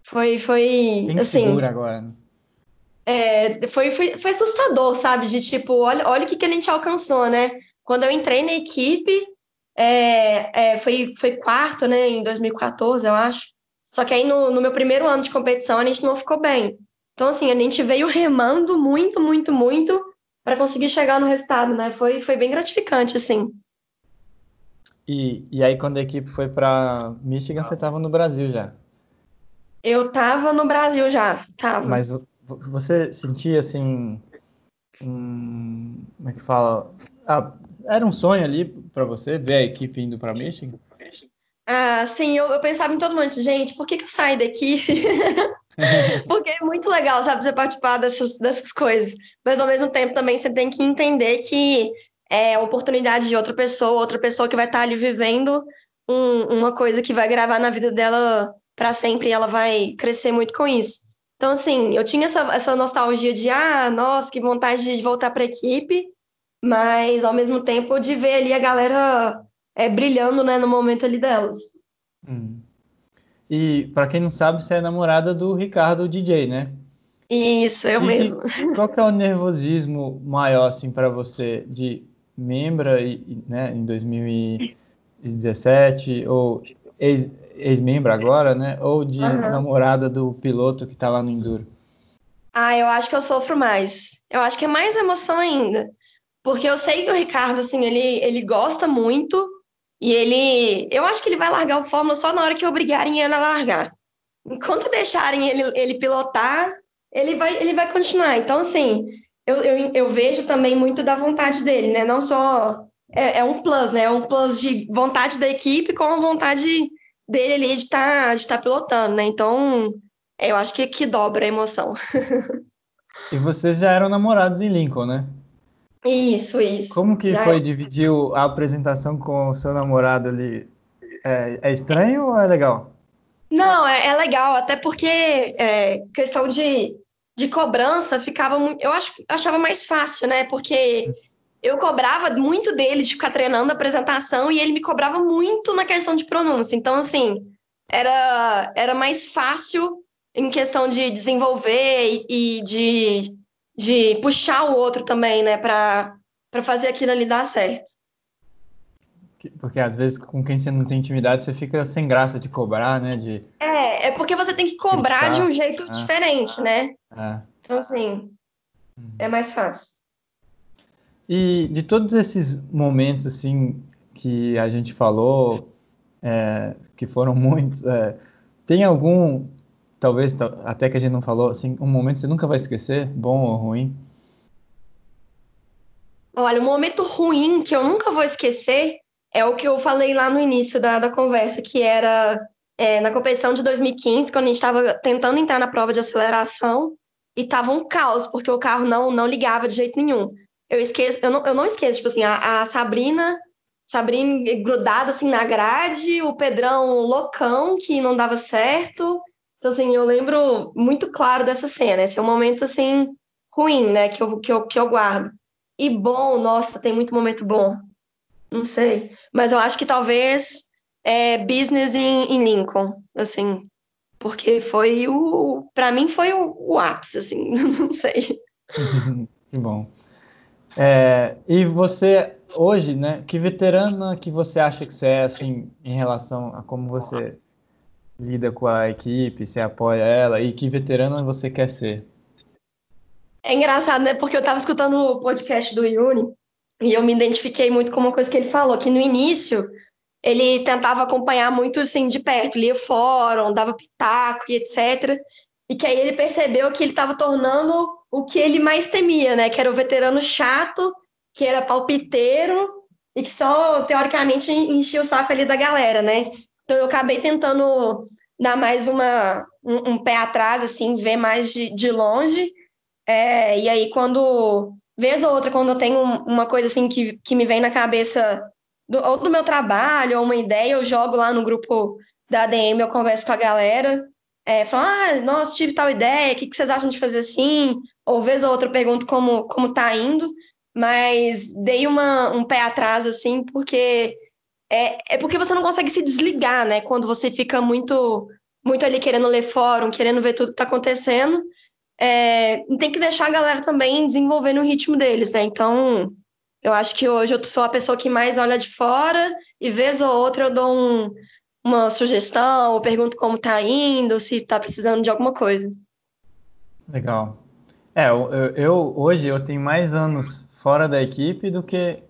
foi, foi Quem assim. segura agora? Né? É, foi, foi, foi assustador, sabe? De tipo, olha, olha o que, que a gente alcançou, né? Quando eu entrei na equipe, é, é, foi, foi quarto, né? Em 2014, eu acho. Só que aí no, no meu primeiro ano de competição a gente não ficou bem. Então, assim, a gente veio remando muito, muito, muito para conseguir chegar no resultado, né? Foi, foi bem gratificante, assim. E, e aí, quando a equipe foi para Michigan, você estava no Brasil já? Eu tava no Brasil já, tava. Mas você sentia assim, um, como é que fala? Ah, era um sonho ali para você ver a equipe indo para Michigan? Ah, sim, eu, eu, pensava em todo mundo, gente, por que, que eu saí daqui? Porque é muito legal, sabe, você participar dessas, dessas coisas. Mas ao mesmo tempo também você tem que entender que é a oportunidade de outra pessoa, outra pessoa que vai estar ali vivendo um, uma coisa que vai gravar na vida dela para sempre e ela vai crescer muito com isso. Então, assim, eu tinha essa, essa nostalgia de, ah, nossa, que vontade de voltar para a equipe, mas ao mesmo tempo de ver ali a galera é, brilhando né, no momento ali delas. Hum. E para quem não sabe, você é namorada do Ricardo DJ, né? Isso, eu e mesmo. qual que é o nervosismo maior assim para você de membra né, em 2017 ou ex-membro agora, né? Ou de uhum. namorada do piloto que tá lá no Enduro? Ah, eu acho que eu sofro mais. Eu acho que é mais emoção ainda. Porque eu sei que o Ricardo, assim, ele, ele gosta muito e ele. Eu acho que ele vai largar o Fórmula só na hora que obrigarem ele a largar. Enquanto deixarem ele, ele pilotar, ele vai, ele vai continuar. Então, assim, eu, eu, eu vejo também muito da vontade dele, né? Não só. É, é um plus, né? É um plus de vontade da equipe com a vontade dele ali de estar tá, de tá pilotando, né? Então, eu acho que, que dobra a emoção. e vocês já eram namorados em Lincoln, né? Isso, isso. Como que já foi é. dividir a apresentação com o seu namorado ali? É, é estranho ou é legal? Não, é, é legal, até porque é, questão de, de cobrança ficava. Eu acho, achava mais fácil, né? Porque eu cobrava muito dele de ficar treinando a apresentação e ele me cobrava muito na questão de pronúncia. Então, assim, era, era mais fácil em questão de desenvolver e, e de, de puxar o outro também, né, para fazer aquilo ali dar certo. Porque às vezes com quem você não tem intimidade, você fica sem graça de cobrar, né? De... É, é porque você tem que cobrar de um jeito é. diferente, né? É. Então, assim, é mais fácil. E de todos esses momentos assim que a gente falou, é, que foram muitos, é, tem algum, talvez até que a gente não falou, assim, um momento que você nunca vai esquecer, bom ou ruim? Olha, um momento ruim que eu nunca vou esquecer é o que eu falei lá no início da, da conversa, que era é, na competição de 2015, quando a gente estava tentando entrar na prova de aceleração e tava um caos, porque o carro não, não ligava de jeito nenhum eu esqueço, eu não, eu não esqueço, tipo assim, a, a Sabrina, Sabrina grudada assim na grade, o Pedrão loucão que não dava certo. Então, assim, eu lembro muito claro dessa cena. Esse é um momento, assim, ruim, né, que eu, que eu, que eu guardo. E bom, nossa, tem muito momento bom. Não sei. Mas eu acho que talvez é business em, Lincoln, assim. Porque foi o. Pra mim foi o, o ápice, assim. Não sei. que bom. É, e você, hoje, né, que veterana que você acha que você é, assim, em relação a como você lida com a equipe, você apoia ela, e que veterana você quer ser? É engraçado, né, porque eu estava escutando o podcast do Yuri, e eu me identifiquei muito com uma coisa que ele falou, que no início ele tentava acompanhar muito, assim, de perto, lia fórum, dava pitaco e etc., e que aí ele percebeu que ele estava tornando o que ele mais temia, né? Que era o veterano chato, que era palpiteiro e que só, teoricamente, enchia o saco ali da galera, né? Então eu acabei tentando dar mais uma, um, um pé atrás, assim, ver mais de, de longe. É, e aí, quando, vez ou outra, quando eu tenho uma coisa assim que, que me vem na cabeça, do, ou do meu trabalho, ou uma ideia, eu jogo lá no grupo da ADM, eu converso com a galera. é, falam, ah, nossa, tive tal ideia, o que, que vocês acham de fazer assim? Ou vez ou outra eu pergunto como, como tá indo, mas dei uma, um pé atrás, assim, porque é, é porque você não consegue se desligar, né? Quando você fica muito, muito ali querendo ler fórum, querendo ver tudo que tá acontecendo. É, tem que deixar a galera também desenvolver no ritmo deles, né? Então, eu acho que hoje eu sou a pessoa que mais olha de fora e vez ou outra eu dou um, uma sugestão, ou pergunto como tá indo, se tá precisando de alguma coisa. Legal. É, eu, eu hoje eu tenho mais anos fora da equipe do que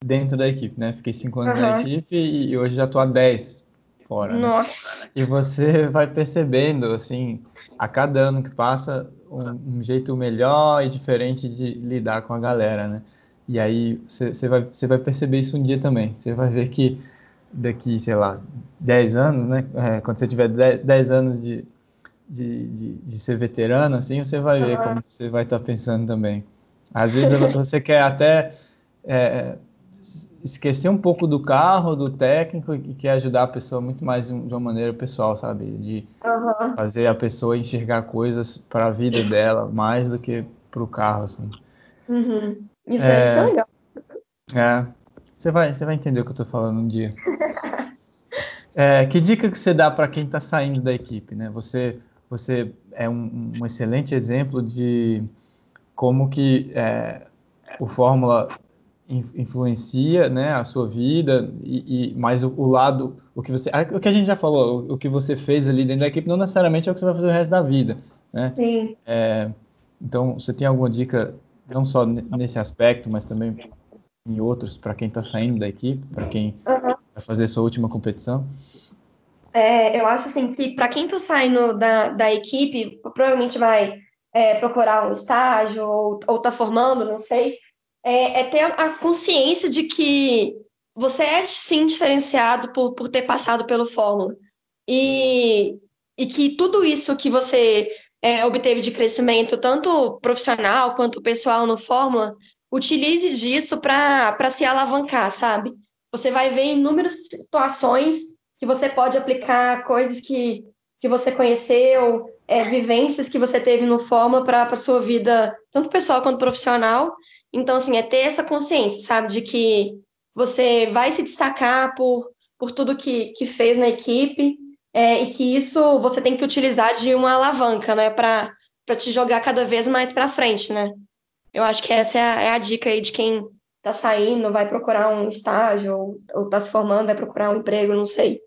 dentro da equipe, né? Fiquei cinco anos uhum. na equipe e hoje já tô há 10 fora. Né? Nossa. Né? E você vai percebendo, assim, a cada ano que passa, um, um, jeito melhor e diferente de lidar com a galera, né? E aí você, vai, vai perceber isso um dia também. Você vai ver que daqui, sei lá, 10 anos, né? É, quando você tiver 10 anos de, de, de, de, ser veterano, assim, você vai ver uhum. como você vai estar tá pensando também. Às vezes você quer até é, esquecer um pouco do carro, do técnico e quer ajudar a pessoa muito mais de uma maneira pessoal, sabe? De uhum. fazer a pessoa enxergar coisas para a vida dela mais do que para o carro, assim. Uhum. Isso é, é, isso é legal. É. Você vai, você vai entender o que eu estou falando um dia. É, que dica que você dá para quem está saindo da equipe, né? Você, você é um, um excelente exemplo de como que é, o Fórmula influencia, né, a sua vida e, e mais o, o, lado, o que você, o que a gente já falou, o, o, que você fez ali dentro da equipe não necessariamente é o que você vai fazer o resto da vida, né? Sim. É, então, você tem alguma dica não só nesse aspecto, mas também em outros para quem está saindo da equipe, para quem uhum. vai fazer sua última competição? É, eu acho assim que para quem está saindo da, da equipe, provavelmente vai é, procurar um estágio ou, ou tá formando, não sei, é, é, ter a consciência de que você é sim diferenciado por, por ter passado pelo Fórmula. E, e que tudo isso que você é, obteve de crescimento, tanto profissional quanto pessoal no Fórmula, utilize disso para se alavancar, sabe? Você vai ver inúmeras situações que você pode aplicar coisas que, que você conheceu, é, vivências que você teve no Fórmula para a sua vida, tanto pessoal quanto profissional. Então, assim, é ter essa consciência, sabe, de que você vai se destacar por, por tudo que, que fez na equipe é, e que isso você tem que utilizar de uma alavanca, né, para te jogar cada vez mais para frente, né? Eu acho que essa é a, é a dica aí de quem está saindo, vai procurar um estágio ou, ou tá se formando, vai procurar um emprego, não sei.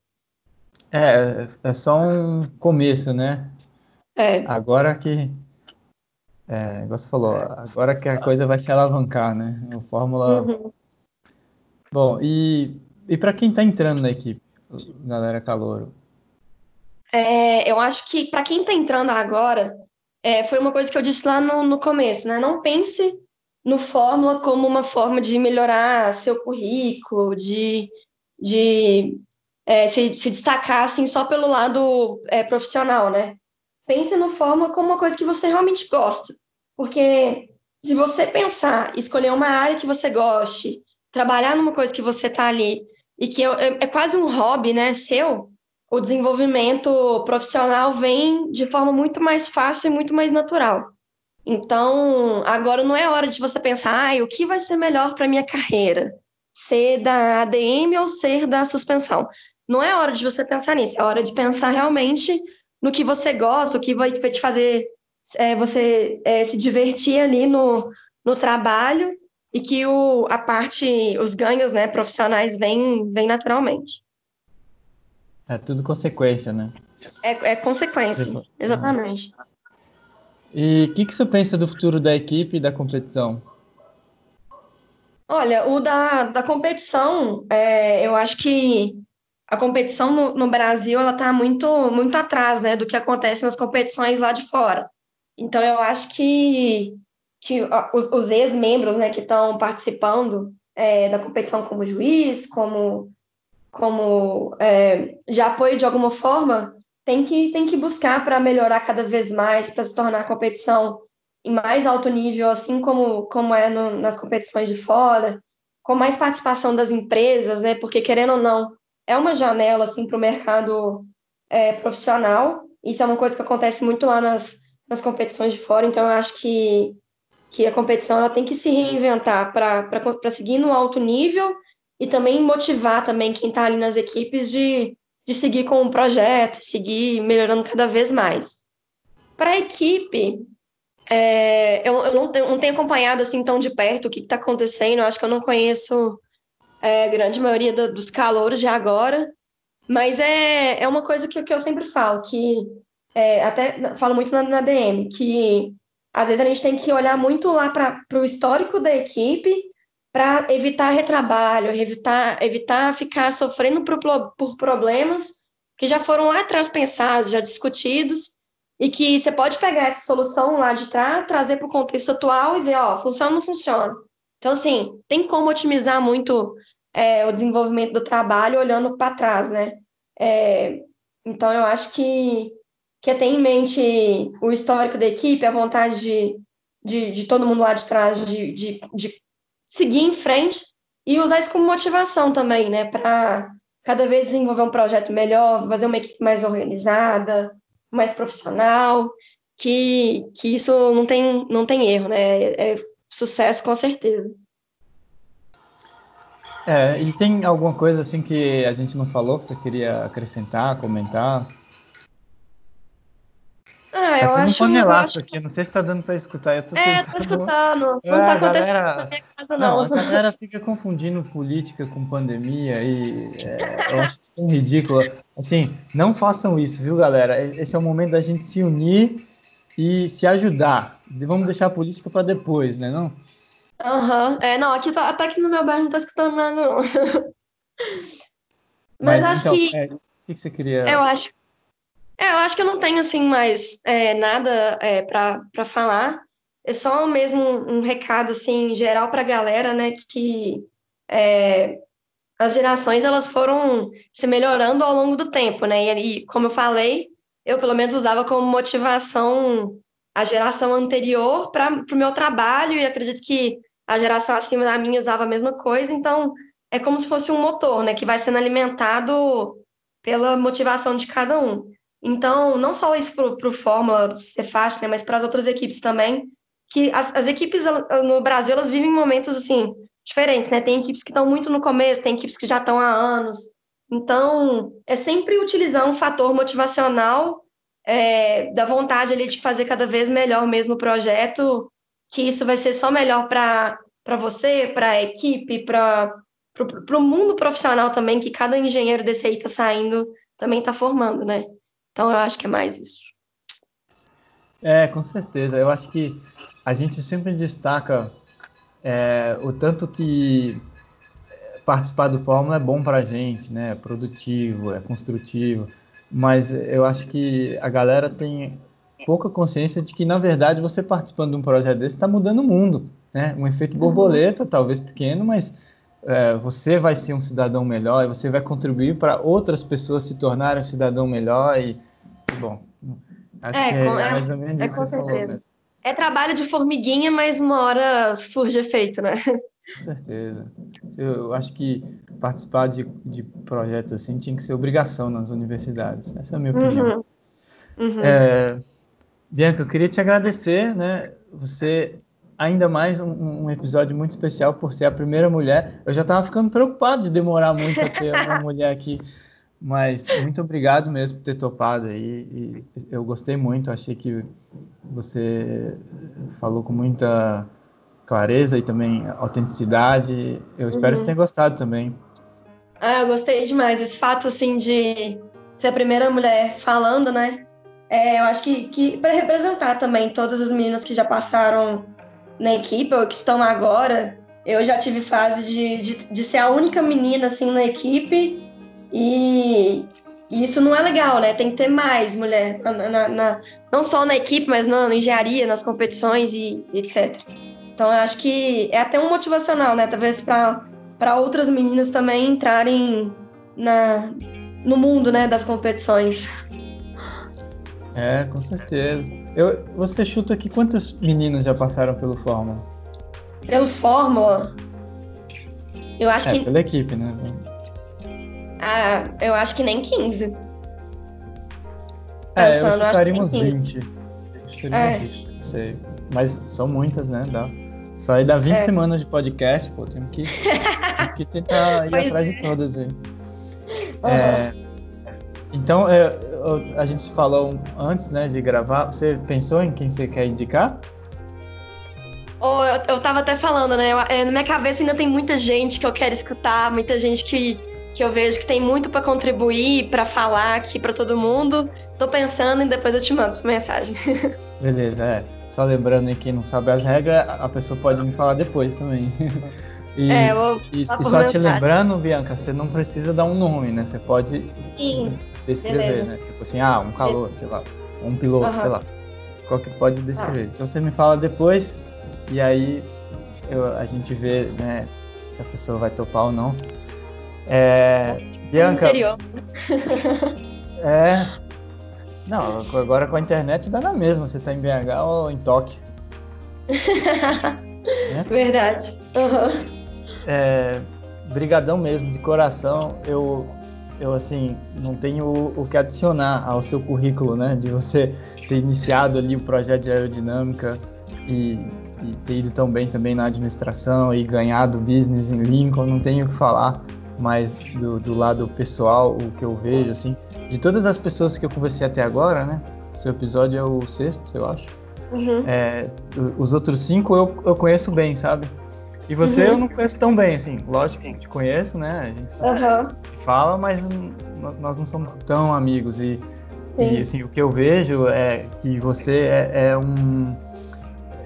É, é só um começo, né? É. Agora que. É, você falou, agora que a coisa vai se alavancar, né? O Fórmula. Uhum. Bom, e, e para quem está entrando na equipe, galera Calouro? É, eu acho que para quem está entrando agora, é, foi uma coisa que eu disse lá no, no começo, né? Não pense no Fórmula como uma forma de melhorar seu currículo, de, de é, se, se, destacar assim, só pelo lado é, profissional, né? Pense no Fórmula como uma coisa que você realmente gosta. Porque se você pensar, escolher uma área que você goste, trabalhar numa coisa que você está ali e que é, é, é, quase um hobby, né, seu, o desenvolvimento profissional vem de forma muito mais fácil e muito mais natural. Então, agora não é hora de você pensar, ah, o que vai ser melhor para minha carreira? Ser da ADM ou ser da suspensão? Não é hora de você pensar nisso, é hora de pensar realmente no que você gosta, o que vai, te fazer é, você é, se divertir ali no, no trabalho e que o, a parte, os ganhos né, profissionais vêm, vêm naturalmente. É tudo consequência, né? É, é consequência, exatamente. E o que, que você pensa do futuro da equipe e da competição? Olha, o da, da competição, é, eu acho que a competição no, no Brasil ela está muito, muito atrás né, do que acontece nas competições lá de fora. Então, eu acho que, que os, os ex-membros né, que estão participando é, da competição como juiz, como, como é, já apoio de alguma forma, tem que, tem que buscar para melhorar cada vez mais, para se tornar a competição em mais alto nível, assim como, como é no, nas competições de fora, com mais participação das empresas, né? Porque querendo ou não, é uma janela assim para o mercado é, profissional. Isso é uma coisa que acontece muito lá nas, nas competições de fora, então eu acho que, que a competição ela tem que se reinventar para seguir no alto nível e também motivar também quem está ali nas equipes de, de seguir com o projeto, seguir melhorando cada vez mais. Para a equipe, é, eu, eu, não, eu, não, tenho acompanhado assim tão de perto o que está acontecendo, eu acho que eu não conheço é, grande maioria do, dos calouros de agora, mas é, é uma coisa que, que eu sempre falo, que é, até falo muito na, na, DM, que às vezes a gente tem que olhar muito lá para o histórico da equipe para evitar retrabalho, evitar, evitar ficar sofrendo por, por problemas que já foram lá atrás pensados, já discutidos, e que você pode pegar essa solução lá de trás, trazer para o contexto atual e ver, ó, funciona ou não funciona. Então, assim, tem como otimizar muito é, o desenvolvimento do trabalho olhando para trás, né? É, então, eu acho que, que é ter em mente o histórico da equipe, a vontade de, de, de todo mundo lá de trás de, de, de seguir em frente e usar isso como motivação também, né? Para cada vez desenvolver um projeto melhor, fazer uma equipe mais organizada, mais profissional, que, que isso não tem, não tem erro, né? É, é sucesso com certeza. É, e tem alguma coisa assim que a gente não falou que você queria acrescentar, comentar? Ah, tá eu acho. um panelaço aqui, não sei se tá dando para escutar. Eu tô é, tentando... tô escutando. Não é, tá acontecendo galera... na minha casa, não. não. A galera fica confundindo política com pandemia e é, eu acho tão ridículo. Assim, não façam isso, viu, galera? Esse é o momento da gente se unir e se ajudar. Vamos deixar a política para depois, né? Não? Aham. É, não, aqui tá, até aqui no meu bairro não tá escutando nada, não. Mas, Mas acho então, que. É, o que você queria. Eu acho. É, eu acho que eu não tenho assim mais é, nada é, para falar. É só mesmo um, um recado assim geral para a galera, né, que é, as gerações elas foram se melhorando ao longo do tempo, né? E, e como eu falei, eu pelo menos usava como motivação a geração anterior para o meu trabalho e acredito que a geração acima da minha usava a mesma coisa, então é como se fosse um motor, né, que vai sendo alimentado pela motivação de cada um. Então, não só isso para o Fórmula ser fácil, né, mas para as outras equipes também, que as, as, equipes no Brasil elas vivem momentos assim diferentes, né? Tem equipes que estão muito no começo, tem equipes que já estão há anos. Então, é sempre utilizar um fator motivacional é, da vontade ali de fazer cada vez melhor mesmo o projeto, que isso vai ser só melhor para você, para a equipe, para o mundo profissional também, que cada engenheiro desse aí está saindo, também está formando, né? Então eu acho que é mais isso. É, com certeza. Eu acho que a gente sempre destaca é, o tanto que participar do Fórmula é bom para a gente, né? É produtivo, é construtivo. Mas eu acho que a galera tem pouca consciência de que, na verdade, você participando de um projeto desse está mudando o mundo. Né? Um efeito borboleta, talvez pequeno, mas é, você vai ser um cidadão melhor e você vai contribuir para outras pessoas se tornarem um cidadão melhor e, bom, acho é, que é, é mais ou menos é, isso que você falou mesmo. É trabalho de formiguinha, mas uma hora surge efeito, né? Com certeza. Eu acho que participar de, de projetos assim tinha que ser obrigação nas universidades. Essa é a minha opinião. Uhum. Uhum. É, Bianca, eu queria te agradecer, né? Você ainda mais um, um, episódio muito especial por ser a primeira mulher. Eu já estava ficando preocupado de demorar muito a ter uma mulher aqui, mas muito obrigado mesmo por ter topado aí. Eu gostei muito, achei que você falou com muita clareza e também autenticidade. Eu espero uhum. que você tenha gostado também. Ah, eu gostei demais. Esse fato assim de ser a primeira mulher falando, né? É, eu acho que, que para representar também todas as meninas que já passaram na equipe, ou que estão agora. Eu já tive fase de, de, de ser a única menina assim na equipe e, e, isso não é legal, né? Tem que ter mais mulher, na, na, na, não só na equipe, mas na, na engenharia, nas competições e, etc. Então eu acho que é até um motivacional, né? Talvez para outras meninas também entrarem na, no mundo né, das competições. É, com certeza. Eu, você chuta aqui quantas meninas já passaram pelo Fórmula? Pelo Fórmula? Eu acho é, que. Pela equipe, né? Ah, eu acho que nem 15. pensando. É, eu chutaria acho uns que sim. 20. Eu chutaria É. uns 20, não sei. Mas são muitas, né? Dá. Só aí dá 20 É. semanas de podcast, pô, temos que, temos que tentar ir Pois atrás é. de todas aí. Aham. É, então, é, eu- a gente falou antes, né, de gravar. Você pensou em quem você quer indicar? Ou eu, eu tava até falando, né? eu- é, na minha cabeça ainda tem muita gente que eu quero escutar, muita gente que, que eu vejo que tem muito pra contribuir, pra falar aqui pra todo mundo. Tô pensando e depois eu te mando mensagem. Beleza, é. Só lembrando aí, quem não sabe as regras, a pessoa pode me falar depois também. E, É, eu vou e, e só te mensagem. lembrando, Bianca, você não precisa dar um nome, né? Você pode Sim. Descrever, Beleza. né? Tipo assim, ah, um calor, sei lá, um piloto, Aham. sei lá. Qualquer pode descrever. Tá. Então você me fala depois e aí eu- a gente vê, né, se a pessoa vai topar ou não. É, Bianca, é. Não, agora com a internet dá na mesma, você tá em BH ou em Tóquio. né? Verdade. Aham. É, brigadão mesmo, de coração. Eu, eu assim, não tenho o, que adicionar ao seu currículo, né? De você ter iniciado ali o projeto de aerodinâmica e, e ter ido tão bem também na administração e ganhado business em Lincoln. Não tenho o que falar mais do, do lado pessoal, o que eu vejo, assim. De todas as pessoas que eu conversei até agora, né? Seu episódio é o sexto, eu acho. Uhum. É, os outros cinco eu, eu conheço bem, sabe? E você Uhum. eu não conheço tão bem, assim. Lógico que te conheço, né? A gente Aham. fala, mas nós não somos tão amigos. E, e, assim, o que eu vejo é que você é, é um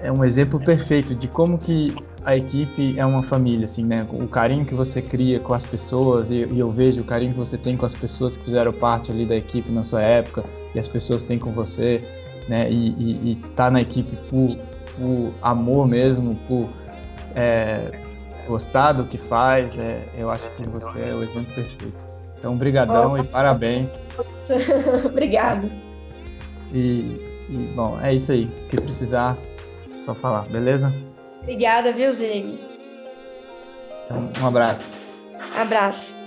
é um exemplo perfeito de como que a equipe é uma família, assim, né? O carinho que você cria com as pessoas e, e eu vejo o carinho que você tem com as pessoas que fizeram parte ali da equipe na sua época e as pessoas têm com você, né? E, e, e tá na equipe por, por amor mesmo, por é, gostar do que faz, é, eu acho que você é o exemplo perfeito. Então, brigadão e parabéns. Obrigada. E, e, bom, é isso aí. O que precisar, só falar, beleza? Obrigada, viu, Zig? Então, um abraço. Abraço.